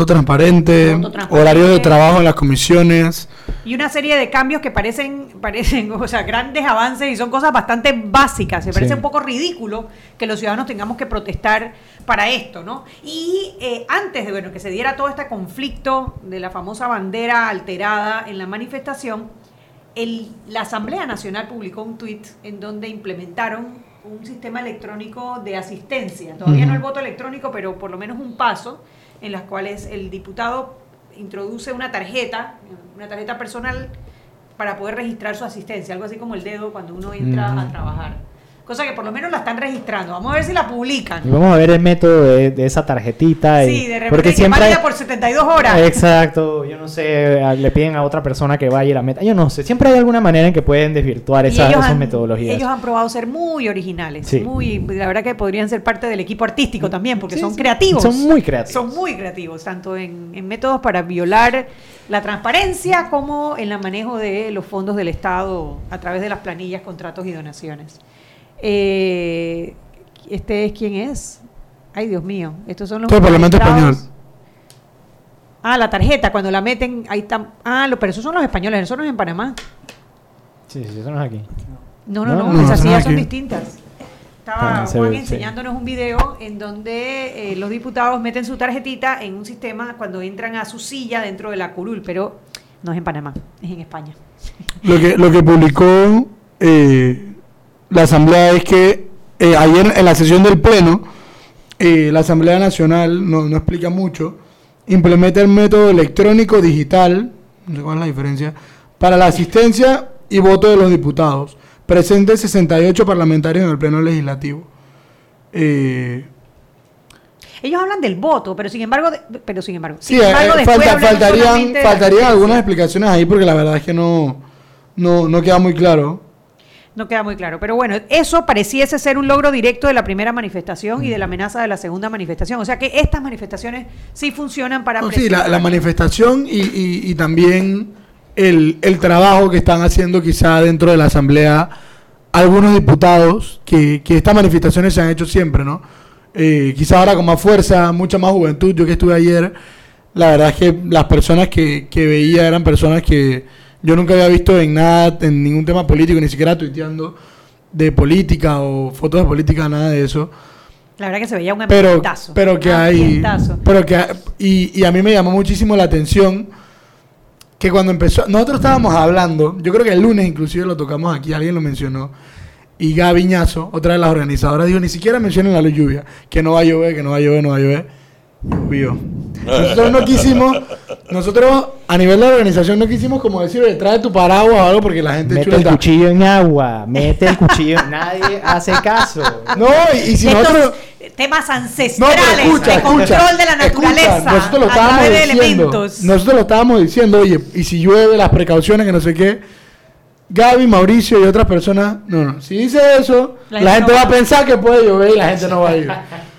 transparente, Voto transparente. de trabajo en las comisiones. y una serie de cambios que parecen, parecen, o sea, grandes avances y son cosas bastante básicas. Se parece Sí. un poco ridículo que los ciudadanos tengamos que protestar para esto, ¿no? Y eh, antes de bueno, que se diera todo este conflicto de la famosa bandera alterada en la manifestación, el- la Asamblea Nacional publicó un tuit en donde implementaron un sistema electrónico de asistencia. Todavía no el voto electrónico, pero por lo menos un paso en las cuales el diputado introduce una tarjeta, una tarjeta personal para poder registrar su asistencia, algo así como el dedo cuando uno entra a trabajar. Cosa que por lo menos la están registrando. Vamos a ver si la publican. Y vamos a ver el método de, de esa tarjetita. y- Sí, de repente porque que siempre hay- por 72 horas. Exacto, yo no sé, le piden a otra persona que vaya y la meta. Yo no sé, siempre hay alguna manera en que pueden desvirtuar Y esa- ellos esas han- metodologías. Ellos han probado ser muy originales, Sí. muy, la verdad que podrían ser parte del equipo artístico también, porque Sí, son sí. creativos. Son muy creativos. Son muy creativos, tanto en, en métodos para violar la transparencia como en el manejo de los fondos del Estado a través de las planillas, contratos y donaciones. Eh, este es quién es. Ay, Dios mío, estos son los. Todo el Parlamento. Español. Ah, la tarjeta, cuando la meten, ahí están. Ah, lo, pero esos son los españoles, eso no es en Panamá. Sí, sí, eso no es aquí. No, no, No, no, no, esas sillas son distintas. Estaba Juan ve, sí. enseñándonos un video en donde eh, los diputados meten su tarjetita en un sistema cuando entran a su silla dentro de la curul, pero no es en Panamá, es en España. Lo que, lo que publicó eh, la Asamblea es que eh, ayer en la sesión del Pleno, eh, la Asamblea Nacional, no, no explica mucho, implementa el método electrónico digital, no sé cuál es la diferencia, para la asistencia y voto de los diputados. Presentes 68 parlamentarios en el Pleno Legislativo. Eh, Ellos hablan del voto, pero sin embargo, de- pero sin embargo, Sí, sin eh, embargo, eh, falta- faltarían, faltarían algunas explicaciones ahí porque la verdad es que no, no, no queda muy claro. No queda muy claro. Pero bueno, eso pareciese ser un logro directo de la primera manifestación y de la amenaza de la segunda manifestación. O sea que estas manifestaciones sí funcionan para No, sí, la, manifestación y, y- y también el, el trabajo que están haciendo quizá dentro de la Asamblea algunos diputados, que, que estas manifestaciones se han hecho siempre, ¿no? Eh, quizá ahora con más fuerza, mucha más juventud. Yo que estuve ayer, la verdad es que las personas que, que veía eran personas que yo nunca había visto en nada, en ningún tema político, ni siquiera tuiteando de política o fotos de política, nada de eso. La verdad que se veía un pero, pero que hay pero que y, y a mí me llamó muchísimo la atención que cuando empezó nosotros estábamos hablando yo creo que el lunes inclusive lo tocamos aquí alguien lo mencionó y Gaby Ñazo, otra de las organizadoras dijo ni siquiera mencionen la lluvia que no va a llover que no va a llover no va a llover nosotros no quisimos nosotros a nivel de la organización no quisimos como decir "Oye, trae tu paraguas o algo porque la gente Mete chula el cuchillo en agua, mete el cuchillo. Nadie hace caso. no y, y si estos nosotros temas ancestrales escucha, de escucha, control de la escucha, naturaleza nosotros lo estábamos diciendo, elementos. Nosotros lo estábamos diciendo, oye, y si llueve, las precauciones, que no sé qué. Gaby, Mauricio y otras personas, no, no. Si dice eso, La la, gente gente no va va. a pensar que puede llover y la gente no va a ir.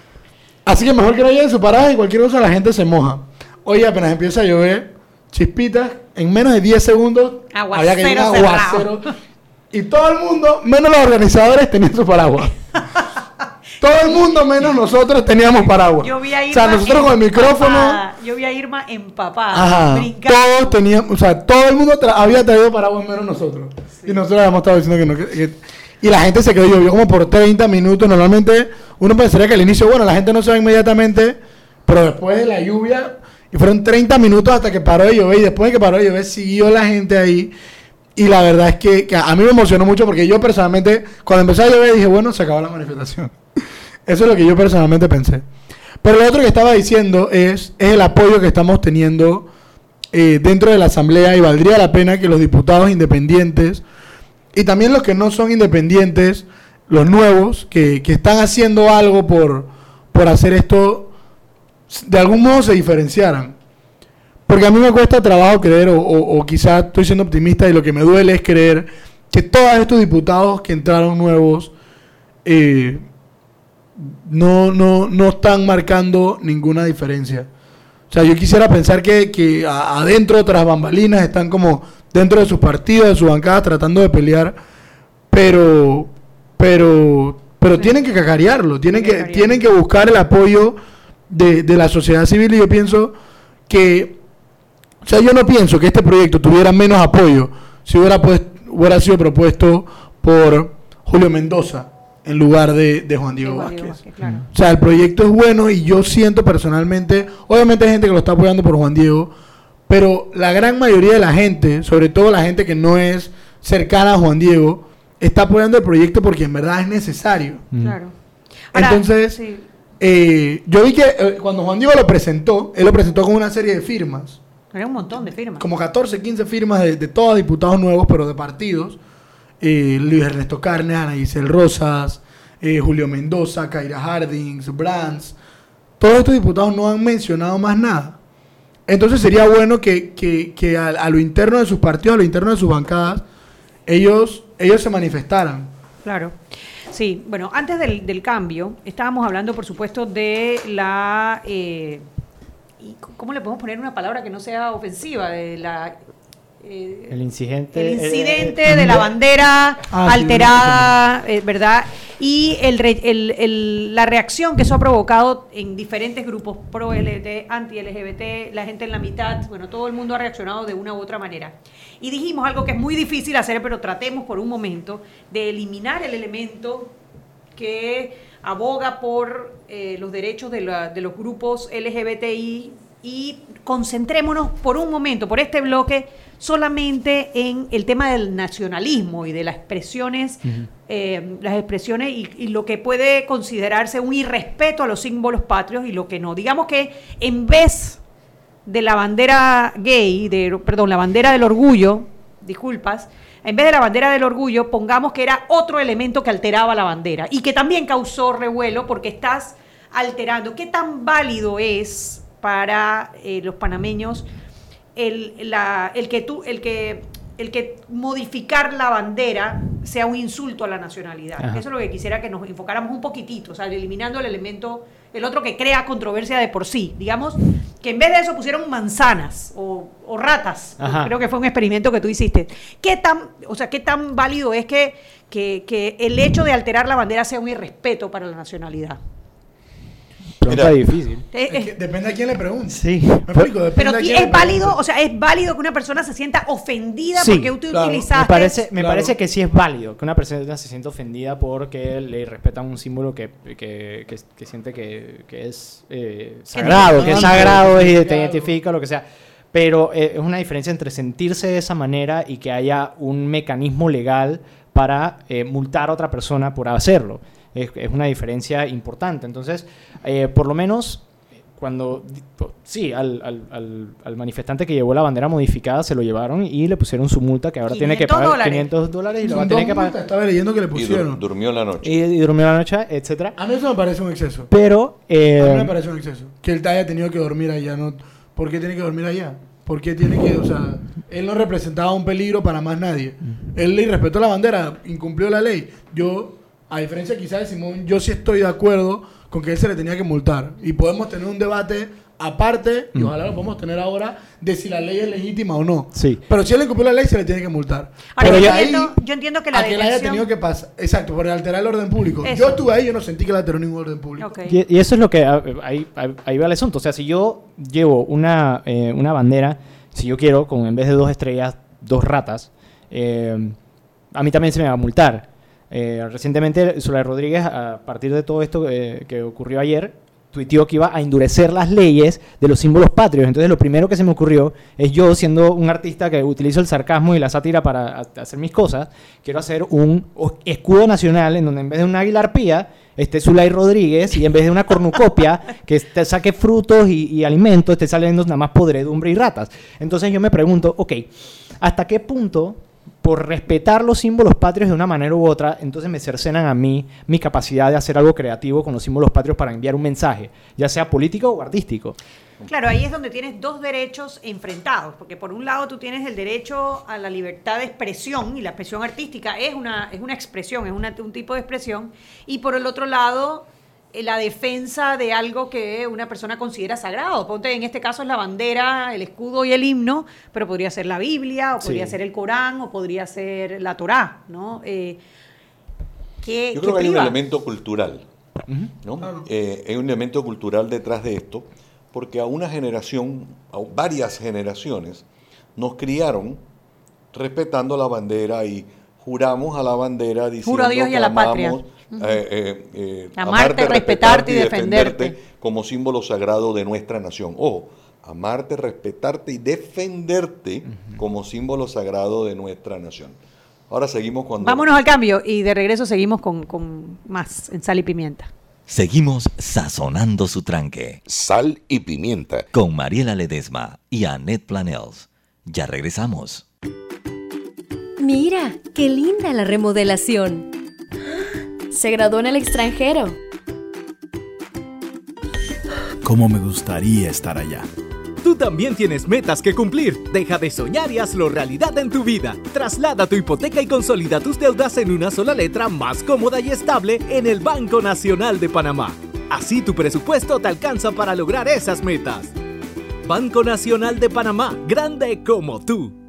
Así que mejor que no lleven su parada y cualquier cosa la gente se moja. Oye, apenas empieza a llover, chispitas, en menos de 10 segundos había que un Aguacero. Y todo el mundo, menos los organizadores, tenían su paraguas. todo el mundo, menos nosotros, teníamos paraguas. Yo vi a o Irma sea, nosotros con el micrófono. Yo vi a Irma empapada, ajá, brincando. todos teníamos, o sea, todo el mundo tra- había traído paraguas menos nosotros. Y nosotros habíamos estado diciendo que no. que- que- y la gente se quedó, llovió como por 30 minutos. Normalmente uno pensaría que al inicio, bueno, la gente no se va inmediatamente, pero después de la lluvia, y fueron 30 minutos hasta que paró de llover, y después de que paró de llover, siguió la gente ahí. Y la verdad es que, a mí me emocionó mucho porque yo personalmente, cuando empezó a llover, dije, bueno, se acabó la manifestación. Eso es lo que yo personalmente pensé. Pero lo otro que estaba diciendo es, es el apoyo que estamos teniendo eh, dentro de la Asamblea y valdría la pena que los diputados independientes y también los que no son independientes, los nuevos, que, que están haciendo algo por, por hacer esto, de algún modo se diferenciaran. Porque a mí me cuesta trabajo creer, o, o, quizás estoy siendo optimista y lo que me duele es creer que todos estos diputados que entraron nuevos eh, no, no, no están marcando ninguna diferencia. O sea, yo quisiera pensar que, que adentro, tras bambalinas, están como dentro de sus partidos, de sus bancadas, tratando de pelear, pero, pero, pero tienen que cacarearlo, tienen que, tienen que buscar el apoyo de, de la sociedad civil y yo pienso que, o sea, yo no pienso que este proyecto tuviera menos apoyo si hubiera, pues, hubiera sido propuesto por Julio Mendoza en lugar de, de Juan Diego Vázquez. O sea, el proyecto es bueno y yo siento personalmente, obviamente hay gente que lo está apoyando por Juan Diego, pero la gran mayoría de la gente, sobre todo la gente que no es cercana a Juan Diego, está apoyando el proyecto porque en verdad es necesario. Claro. Ahora, Entonces, sí. eh, yo vi que eh, cuando Juan Diego lo presentó, él lo presentó con una serie de firmas, Era un montón de firmas. como 14, 15 firmas de, de todos diputados nuevos, pero de partidos. eh, Luis Ernesto Carnes, Ana Giselle Rosas, eh, Julio Mendoza, Kaira Hardings, Brands. Todos estos diputados no han mencionado más nada. Entonces sería bueno que, que- que a, a lo interno de sus partidos, a lo interno de sus bancadas, ellos, ellos se manifestaran. Claro. Sí, bueno, antes del, del cambio, estábamos hablando, por supuesto, de la... eh, ¿Cómo le podemos poner una palabra que no sea ofensiva? De la... eh, El incidente. el eh, de la bandera Ah, alterada, eh, ¿verdad? Y el, re- el- el- la reacción que eso ha provocado en diferentes grupos pro LGBT, anti LGBT, la gente en la mitad, bueno, todo el mundo ha reaccionado de una u otra manera. Y dijimos algo que es muy difícil hacer, pero tratemos por un momento de eliminar el elemento que aboga por eh, los derechos de, la- de los grupos LGBTI y concentrémonos por un momento, por este bloque, solamente en el tema del nacionalismo y de las expresiones, eh, las expresiones y, y lo que puede considerarse un irrespeto a los símbolos patrios y lo que no. Digamos que en vez de la bandera gay, de, perdón, la bandera del orgullo, disculpas, en vez de la bandera del orgullo, pongamos que era otro elemento que alteraba la bandera y que también causó revuelo porque estás alterando. ¿Qué tan válido es para eh, los panameños el, la- el que tú, el que el que modificar la bandera sea un insulto a la nacionalidad. Ajá. Eso es lo que quisiera que nos enfocáramos un poquitito, o sea, eliminando el elemento, el otro que crea controversia de por sí. Digamos que en vez de eso pusieron manzanas o, o ratas. Ajá. Creo que fue un experimento que tú hiciste. ¿Qué tan, o sea, qué tan válido es que, que, que el hecho de alterar la bandera sea un irrespeto para la nacionalidad? Pregunta difícil. Eh, eh, Depende a quién le pregunte. Sí. ¿Me explico? Depende pero a quién le es válido, o sea, es válido que una persona se sienta ofendida Sí, porque tú claro. utilizaste. Me parece, me Claro. parece que sí es válido que una persona se sienta ofendida porque le respetan un símbolo que, que, que- que siente que, que es eh, sagrado, que es sagrado y te identifica, lo que sea. Pero eh, es una diferencia entre sentirse de esa manera y que haya un mecanismo legal para eh, multar a otra persona por hacerlo. Es, es una diferencia importante. Entonces, eh, por lo menos cuando sí al, al- al- al manifestante que llevó la bandera modificada se lo llevaron y le pusieron su multa que ahora tiene que 500 pagar dólares. 500 dólares y lo va a tener que pagar estaba leyendo que le Y dur- pusieron. durmió la noche. y, y durmió la noche etcétera A mí eso me parece un exceso. pero eh, A mí me parece un exceso. Que él haya tenido que dormir allá. ¿no? ¿Por qué tiene que dormir allá? ¿Por qué tiene que, o sea, él no representaba un peligro para más nadie? Él le irrespetó la bandera, incumplió la ley. Yo, a diferencia quizás de Simón, yo sí estoy de acuerdo con que él se le tenía que multar. Y podemos tener un debate aparte, y ojalá lo podamos tener ahora, de si la ley es legítima o no. sí Pero si él incumplió la ley, se le tiene que multar. Ahora, Pero yo, ahí entiendo, yo entiendo que la a que haya tenido que pasar. Exacto, por alterar el orden público. Eso. Yo estuve ahí, yo no sentí que él alteró ningún orden público. Y, y eso es lo que ah, ahí, ahí- ahí va el asunto. O sea, si yo llevo una, eh, una bandera, si yo quiero, con en vez de dos estrellas, dos ratas, eh, a mí también se me va a multar. Eh, recientemente, Soledad Rodríguez, a partir de todo esto eh, que ocurrió ayer, tuiteó que iba a endurecer las leyes de los símbolos patrios. Entonces, lo primero que se me ocurrió es yo, siendo un artista que utilizo el sarcasmo y la sátira para hacer mis cosas, quiero hacer un escudo nacional en donde en vez de una águila arpía esté Zulay Rodríguez y en vez de una cornucopia que te saque frutos y, y alimentos, esté saliendo nada más podredumbre y ratas. Entonces yo me pregunto, ok, ¿hasta qué punto por respetar los símbolos patrios de una manera u otra, entonces me cercenan a mí mi capacidad de hacer algo creativo con los símbolos patrios para enviar un mensaje, ya sea político o artístico? Claro, ahí es donde tienes dos derechos enfrentados, porque por un lado tú tienes el derecho a la libertad de expresión, y la expresión artística es una, es una expresión, es una- un tipo de expresión, y por el otro lado la defensa de algo que una persona considera sagrado. Ponte, en este caso es la bandera, el escudo y el himno, pero podría ser la Biblia, o podría Sí. ser el Corán, o podría ser la Torá, ¿no? Eh, ¿qué- Yo qué creo que hay un elemento cultural. ¿no? Eh, hay un elemento cultural detrás de esto, porque a una generación, a varias generaciones, nos criaron respetando la bandera y juramos a la bandera diciendo Juro a Dios y que a la amamos, patria. eh, eh, eh, Amarte, respetarte y defenderte. como símbolo sagrado de nuestra nación. Ojo, amarte, respetarte y defenderte como símbolo sagrado de nuestra nación. Ahora seguimos cuando... Vámonos al cambio y de regreso seguimos con, con más en sal y pimienta. Seguimos sazonando su tranque. Sal y pimienta. Con Mariela Ledesma y Annette Planels. Ya regresamos. Mira, qué linda la remodelación. Se graduó en el extranjero. ¿Cómo me gustaría estar allá? Tú también tienes metas que cumplir. Deja de soñar y hazlo realidad en tu vida. Traslada tu hipoteca y consolida tus deudas en una sola letra más cómoda y estable en el Banco Nacional de Panamá. Así tu presupuesto te alcanza para lograr esas metas. Banco Nacional de Panamá, grande como tú.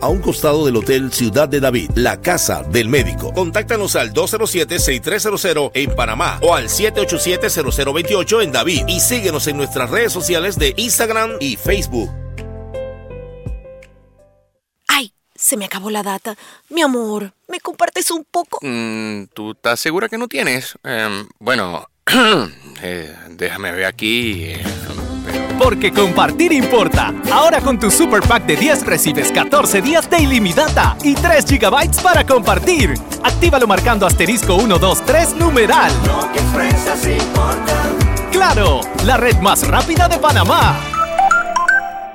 a un costado del Hotel Ciudad de David, la casa del médico. Contáctanos al 207-6300 en Panamá o al 787-0028 en David y síguenos en nuestras redes sociales de Instagram y Facebook. Ay, se me acabó la data. Mi amor, ¿me compartes un poco? Mm, ¿Tú estás segura que no tienes? Em, bueno, eh, déjame ver aquí. eh, Porque compartir importa. Ahora con tu Super Pack de 10 recibes 14 días de ilimitada y 3 GB para compartir. Actívalo marcando asterisco 123 numeral. ¡Claro! La red más rápida de Panamá.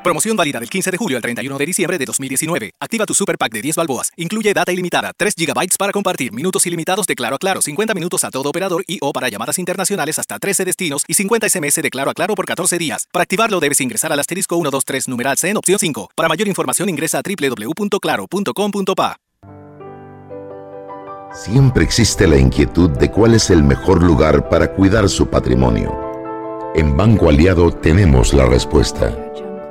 Promoción válida del 15 de julio al 31 de diciembre de 2019. Activa tu Super Pack de 10 balboas. Incluye data ilimitada, 3 GB para compartir, minutos ilimitados de Claro a Claro, 50 minutos a todo operador y o para llamadas internacionales hasta 13 destinos y 50 SMS de Claro a Claro por 14 días. Para activarlo debes ingresar al asterisco 123 numeral C en opción 5. Para mayor información ingresa a www.claro.com.pa. Siempre existe la inquietud de cuál es el mejor lugar para cuidar su patrimonio. En Banco Aliado tenemos la respuesta.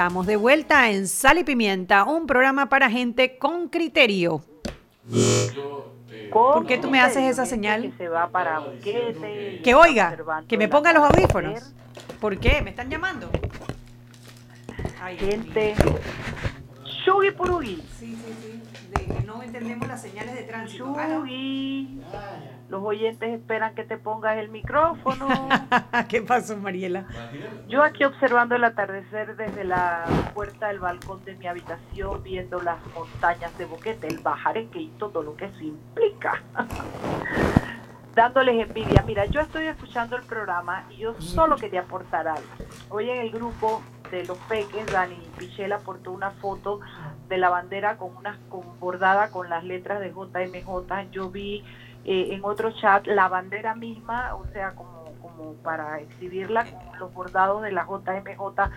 Estamos de vuelta en Sal y Pimienta, un programa para gente con criterio. ¿Por qué tú me haces esa señal? Que se va para Boquete, Que oiga, que me ponga los audífonos. ¿Por qué? ¿Me están llamando? gente. Shugi Purugi. Sí, sí, sí. De que no entendemos las señales de tránsito. Shugi. Los oyentes esperan que te pongas el micrófono. ¿Qué pasó, Mariela? Yo aquí observando el atardecer desde la puerta del balcón de mi habitación, viendo las montañas de Boquete, el bajareque y todo lo que eso implica. Dándoles envidia. Mira, yo estoy escuchando el programa y yo solo quería aportar algo. Hoy en el grupo de los peques, Dani Pichel aportó una foto de la bandera con una con bordada con las letras de JMJ. Yo vi eh, en otro chat la bandera misma, o sea, como, como para exhibirla con los bordados de la JMJ.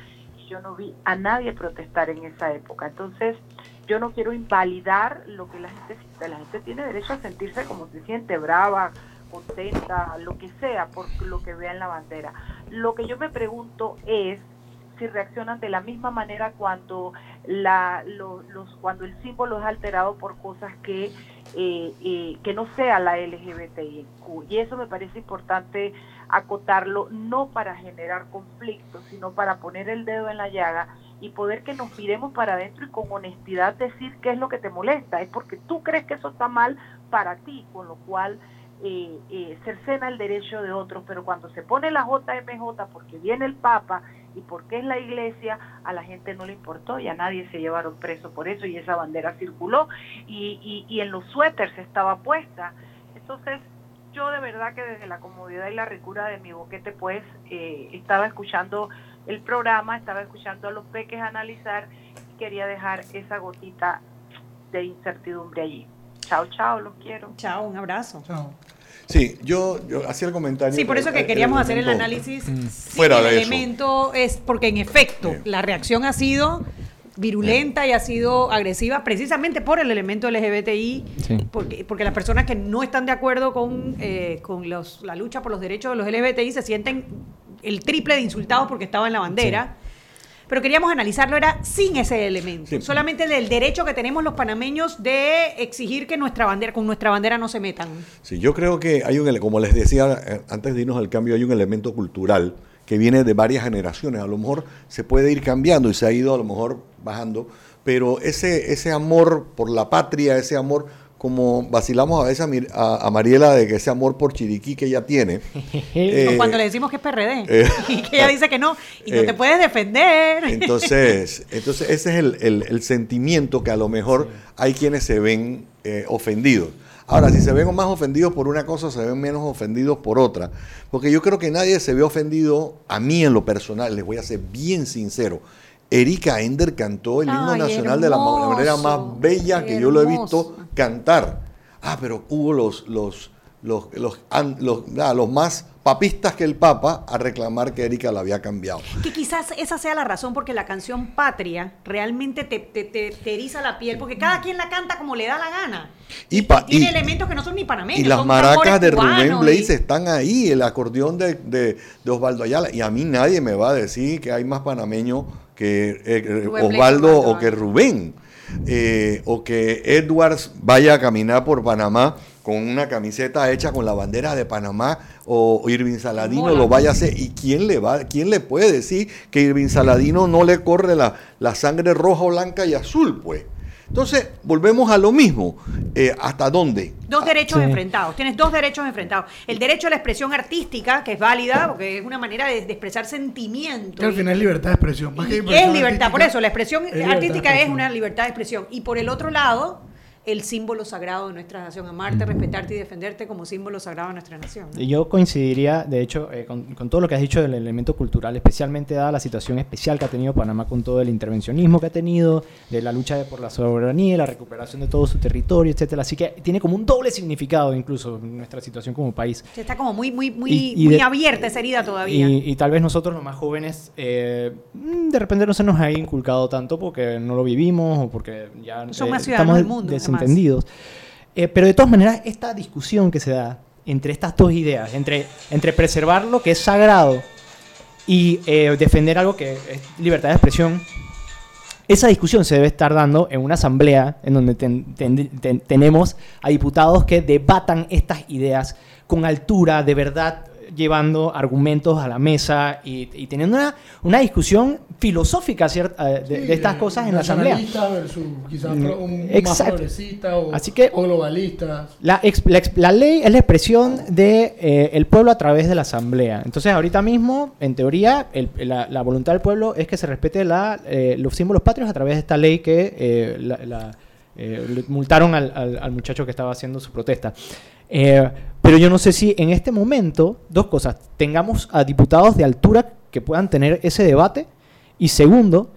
Yo no vi a nadie protestar en esa época. Entonces, yo no quiero invalidar lo que la gente siente. La gente tiene derecho a sentirse como se siente, brava, contenta, lo que sea, por lo que vea en la bandera. Lo que yo me pregunto es si reaccionan de la misma manera cuando la, lo- los cuando el símbolo es alterado por cosas que eh, eh, que no sea la LGBTIQ y eso me parece importante acotarlo no para generar conflictos sino para poner el dedo en la llaga y poder que nos miremos para adentro y con honestidad decir qué es lo que te molesta. Es porque tú crees que eso está mal para ti con lo cual eh, eh, cercena el derecho de otros, pero cuando se pone la JMJ porque viene el Papa y porque es la iglesia, a la gente no le importó y a nadie se llevaron preso por eso y esa bandera circuló y, y, y en los suéteres estaba puesta. Entonces, yo de verdad que desde la comodidad y la ricura de mi boquete, pues eh, estaba escuchando el programa, estaba escuchando a los peques analizar y quería dejar esa gotita de incertidumbre allí. Chao, chao, los quiero. Chao, un abrazo. Chao. Sí, yo, yo hacía el comentario. Sí, por eso que el queríamos hacer el elemento- análisis. Mm. Fuera el de eso. elemento es porque en efecto la reacción ha sido virulenta y ha sido agresiva precisamente por el elemento LGBTI, Sí. porque, porque las personas que no están de acuerdo con, eh, con los, la lucha por los derechos de los LGBTI se sienten el triple de insultados porque estaba en la bandera. Pero queríamos analizarlo, era sin ese elemento, Sí. solamente del derecho que tenemos los panameños de exigir que nuestra bandera, con nuestra bandera no se metan. Sí, yo creo que hay un, como les decía eh, antes de irnos al cambio, hay un elemento cultural que viene de varias generaciones. A lo mejor se puede ir cambiando y se ha ido a lo mejor bajando, pero ese, ese amor por la patria, ese amor, como vacilamos a veces a, Mir- a- a Mariela de que ese amor por Chiriquí que ella tiene. eh, o cuando le decimos que es PRD eh, y que ella dice que no y no eh, te puedes defender. Entonces, entonces ese es el, el- el sentimiento que a lo mejor hay quienes se ven ofendidos. Ahora, si se ven más ofendidos por una cosa, se ven menos ofendidos por otra. Porque yo creo que nadie se ve ofendido, a mí en lo personal, les voy a ser bien sincero. Erika Ender cantó el himno Ay, nacional de la ma- manera más bella que yo lo he visto cantar. Ah, pero hubo los, los, los, los, los- nada, los más papistas que el Papa a reclamar que Erika la había cambiado. Que quizás esa sea la razón porque la canción Patria realmente te, te, te- te eriza la piel, porque cada quien la canta como le da la gana. Y, pa- Tiene y- elementos que no son ni panameños. Y las maracas de Rubén y- Blaze están ahí, el acordeón de, de- de Osvaldo Ayala. Y a mí nadie me va a decir que hay más panameño que eh, Blades, Osvaldo Osvaldo o que Rubén. Eh, o que Edwards vaya a caminar por Panamá con una camiseta hecha con la bandera de Panamá o Irving Saladino Mola. lo vaya a hacer. ¿Y quién le va, quién le puede decir que Irving Saladino no le corre la, la sangre roja, blanca y azul? Pues. Entonces, volvemos a lo mismo. Eh, ¿Hasta dónde? Dos derechos Sí. enfrentados. Tienes dos derechos enfrentados. El derecho a la expresión artística, que es válida, porque es una manera de, de expresar sentimientos. Que al final es libertad de expresión. Más que es libertad, por eso, la expresión es artística es una libertad de expresión. Y por el otro lado, el símbolo sagrado de nuestra nación, amarte, respetarte y defenderte como símbolo sagrado de nuestra nación. ¿no? Y Yo coincidiría, de hecho, eh, con, con todo lo que has dicho del elemento cultural, especialmente dada la situación especial que ha tenido Panamá con todo el intervencionismo que ha tenido, de la lucha por la soberanía, la recuperación de todo su territorio, etcétera. Así que tiene como un doble significado incluso nuestra situación como país. Está como muy, muy, muy, Y- y muy de- abierta esa herida todavía. Y, y tal vez nosotros los más jóvenes, eh, mm, de repente no se nos ha inculcado tanto porque no lo vivimos o porque ya Son eh, más ciudadanos estamos del mundo, además. desentendidos. Eh, pero de todas maneras, esta discusión que se da entre estas dos ideas, entre, entre preservar lo que es sagrado y eh, defender algo que es libertad de expresión, esa discusión se debe estar dando en una asamblea en donde ten- tenemos a diputados que debatan estas ideas con altura, de verdad llevando argumentos a la mesa y, y teniendo una, una discusión filosófica cierta, eh, de, de estas cosas en la asamblea. Versus quizás un exacto. progresista o, Así que- o globalista. La, ex- la ley es la expresión del de, eh, el pueblo a través de la asamblea. Entonces, ahorita mismo, en teoría, el- la, la voluntad del pueblo es que se respete la, eh, los símbolos patrios a través de esta ley que eh, la- eh, multaron al, al- al muchacho que estaba haciendo su protesta. Eh, pero yo no sé si en este momento, dos cosas, tengamos a diputados de altura que puedan tener ese debate y segundo,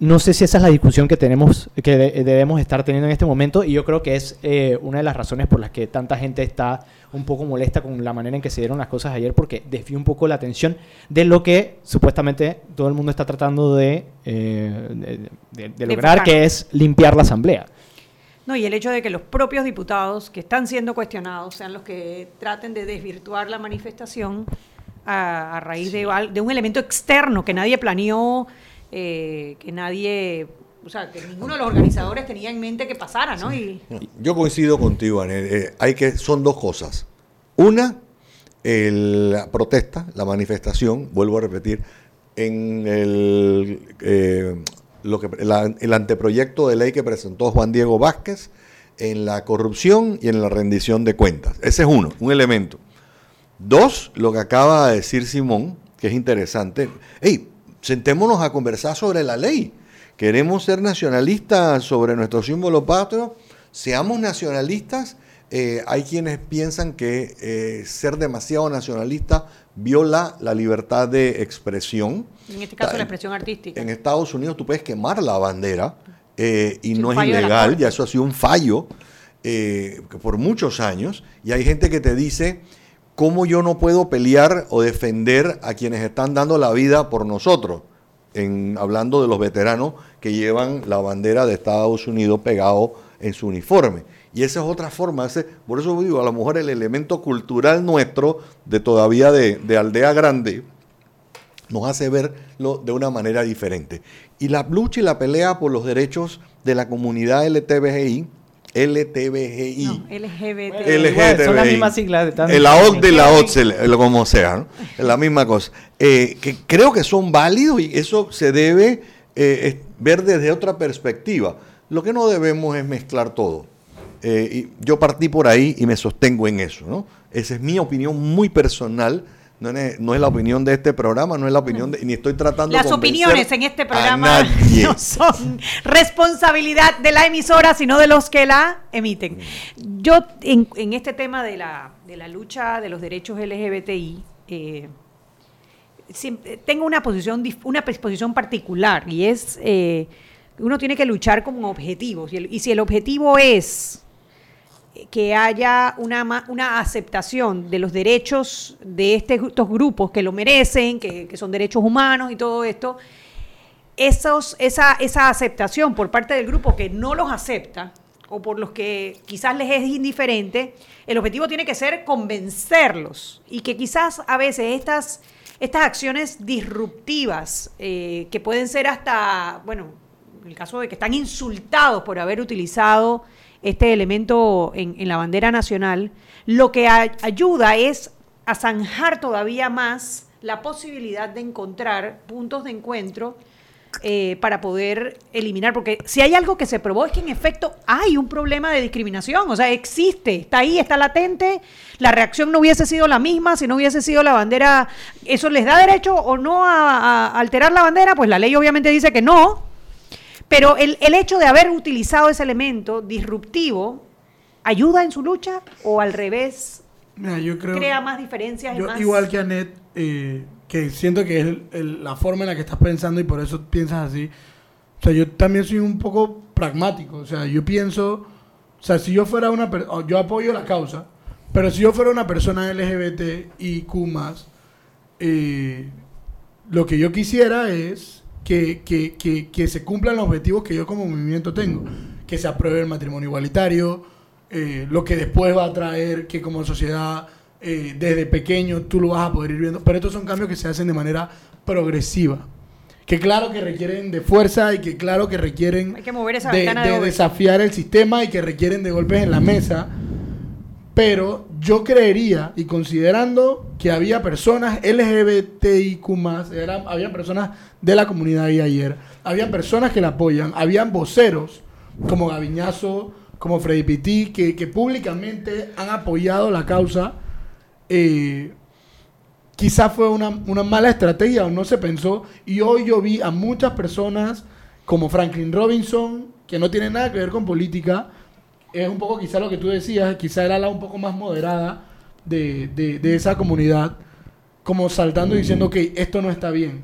no sé si esa es la discusión que tenemos, que de- debemos estar teniendo en este momento, y yo creo que es eh, una de las razones por las que tanta gente está un poco molesta con la manera en que se dieron las cosas ayer, porque desvió un poco la atención de lo que supuestamente todo el mundo está tratando de, eh, de- de- de lograr, que es limpiar la asamblea. No, y el hecho de que los propios diputados que están siendo cuestionados sean los que traten de desvirtuar la manifestación a, a raíz de, un elemento externo que nadie planeó, eh, que nadie, o sea, que ninguno de los organizadores tenía en mente que pasara, ¿no? Y, Yo coincido contigo, Anel. Eh, hay que, son dos cosas. Una, el- la protesta, la manifestación, vuelvo a repetir, en el, eh, lo que, la- el anteproyecto de ley que presentó Juan Diego Vázquez en la corrupción y en la rendición de cuentas. Ese es uno, un elemento. Dos, lo que acaba de decir Simón, que es interesante. Hey, sentémonos a conversar sobre la ley. Queremos ser nacionalistas sobre nuestro símbolo patrio. Seamos nacionalistas. Eh, hay quienes piensan que eh, ser demasiado nacionalista viola la libertad de expresión. En este caso, la expresión artística. En Estados Unidos tú puedes quemar la bandera eh, y no es ilegal, ya eso ha sido un fallo eh, por muchos años, y hay gente que te dice, ¿cómo yo no puedo pelear o defender a quienes están dando la vida por nosotros? En, hablando de los veteranos que llevan la bandera de Estados Unidos pegado en su uniforme. Y esa es otra forma, ese- por eso digo, a lo mejor el elemento cultural nuestro, de todavía de, de aldea grande, nos hace verlo de una manera diferente. Y la lucha y la pelea por los derechos de la comunidad LTBGI, LTBGI, No, LGBT. LGTBI. son las mismas siglas, El la y la OTSE, como sea, ¿no? Es la misma cosa. Eh, que creo que son válidos y eso se debe eh, ver desde otra perspectiva. Lo que no debemos es mezclar todo. Eh, y yo partí por ahí y me sostengo en eso, ¿no? Esa es mi opinión muy personal. No es, no es la opinión de este programa, no es la opinión de... Ni estoy tratando de Las opiniones en este programa no son responsabilidad de la emisora, sino de los que la emiten. Yo, en, en este tema de la, de la lucha de los derechos LGBTI, eh, siempre- tengo una posición, una posición particular y es eh, uno tiene que luchar con objetivos y, el- y si el objetivo es que haya una, una aceptación de los derechos de este- estos grupos que lo merecen, que, que son derechos humanos y todo esto, esa, esa aceptación por parte del grupo que no los acepta o por los que quizás les es indiferente, el objetivo tiene que ser convencerlos y que quizás a veces estas, estas acciones disruptivas, eh, que pueden ser hasta, bueno, en el caso de que están insultados por haber utilizado este elemento en, la bandera nacional, lo que a- ayuda es a zanjar todavía más la posibilidad de encontrar puntos de encuentro eh, para poder eliminar, porque si hay algo que se probó es que en efecto hay un problema de discriminación, o sea, existe, está ahí, está latente, la reacción no hubiese sido la misma si no hubiese sido la bandera, ¿eso les da derecho o no a alterar la bandera? Pues la ley obviamente dice que no, pero el, el hecho de haber utilizado ese elemento disruptivo, ¿ayuda en su lucha o al revés? Mira, yo creo crea más diferencias Yo, más... igual que Anet, eh, que siento que es el- el- la forma en la que estás pensando y por eso piensas así. O sea, yo también soy un poco pragmático. O sea, yo pienso, o sea, si yo fuera una persona, yo apoyo la causa, pero si yo fuera una persona LGBT y Q eh, lo que yo quisiera es que, que, que, que se cumplan los objetivos que yo como movimiento tengo. Que se apruebe el matrimonio igualitario, eh, lo que después va a traer que como sociedad eh, desde pequeño tú lo vas a poder ir viendo. Pero estos son cambios que se hacen de manera progresiva. Que claro que requieren de fuerza y que claro que requieren Hay que mover esa de, de desafiar el sistema y que requieren de golpes en la mesa. Pero yo creería, y considerando que había personas LGBTIQ, eran, había personas de la comunidad ahí ayer, había personas que la apoyan, habían voceros como Gaviñazo, como Freddy Pitti, que, que públicamente han apoyado la causa. Eh, quizás fue una, una mala estrategia o no se pensó. Y hoy yo vi a muchas personas como Franklin Robinson, que no tiene nada que ver con política. Es un poco quizá lo que tú decías, quizá era la un poco más moderada de, de- de esa comunidad, como saltando y diciendo que esto no está bien.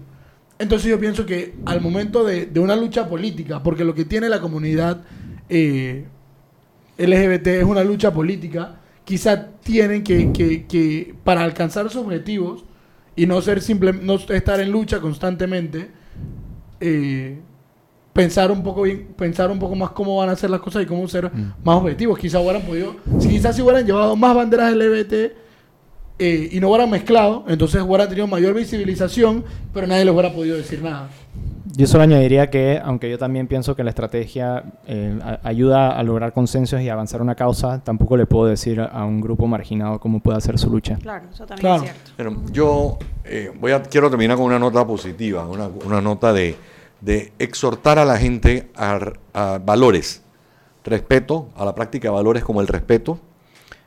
Entonces yo pienso que al momento de, de una lucha política, porque lo que tiene la comunidad eh, LGBT es una lucha política, quizá tienen que, que- que para alcanzar sus objetivos y no ser simple, no estar en lucha constantemente, eh, pensar un poco bien, pensar un poco más cómo van a hacer las cosas y cómo ser más objetivos. Quizá hubieran podido, si quizás si hubieran llevado más banderas LGBT eh, y no hubieran mezclado, entonces hubieran tenido mayor visibilización, pero nadie les hubiera podido decir nada. Yo solo añadiría que, aunque yo también pienso que la estrategia eh, a- ayuda a lograr consensos y avanzar una causa, tampoco le puedo decir a, a un grupo marginado cómo puede hacer su lucha. Claro, eso también Claro. es cierto. Pero yo eh, voy a, quiero terminar con una nota positiva, una, una nota de, de exhortar a la gente a, a valores, respeto, a la práctica de valores como el respeto,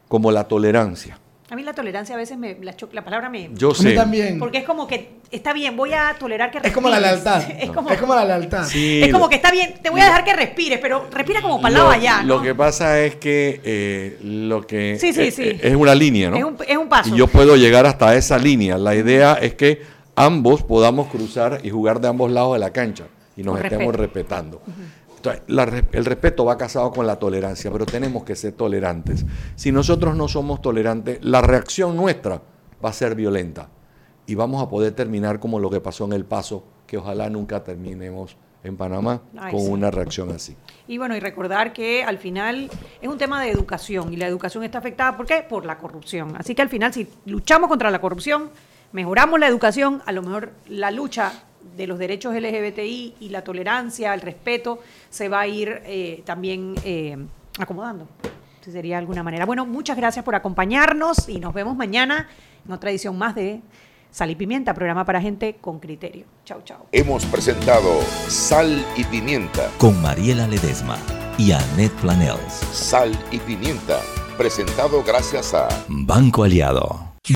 como la tolerancia. A mí la tolerancia a veces me, la, la palabra me... Yo sé. también. Porque es como que está bien, voy a tolerar que Es como la respires. lealtad. Es como, Es como la lealtad. Sí, es como que está bien, te voy a dejar que respires, pero respira como para el lado lo, allá, ¿no? lo que pasa es que eh, lo que Sí, sí, sí. eh, es una línea, ¿no? Es un, es un paso. Y yo puedo llegar hasta esa línea. La idea es que ambos podamos cruzar y jugar de ambos lados de la cancha y nos Con estemos respeto. respetando. el respeto va casado con la tolerancia, pero tenemos que ser tolerantes. Si nosotros no somos tolerantes, la reacción nuestra va a ser violenta y vamos a poder terminar como lo que pasó en El Paso, que ojalá nunca terminemos en Panamá con una reacción así. Y bueno, y recordar que al final es un tema de educación y la educación está afectada, ¿por qué? Por la corrupción. Así que al final si luchamos contra la corrupción, mejoramos la educación, a lo mejor la lucha de los derechos LGBTI y la tolerancia, el respeto, se va a ir eh, también eh, acomodando. sería de alguna manera. Bueno, muchas gracias por acompañarnos y nos vemos mañana en otra edición más de Sal y Pimienta, programa para gente con criterio. Chau, chau. Hemos presentado Sal y Pimienta con Mariela Ledesma y Annette Planels. Sal y Pimienta, presentado gracias a Banco Aliado.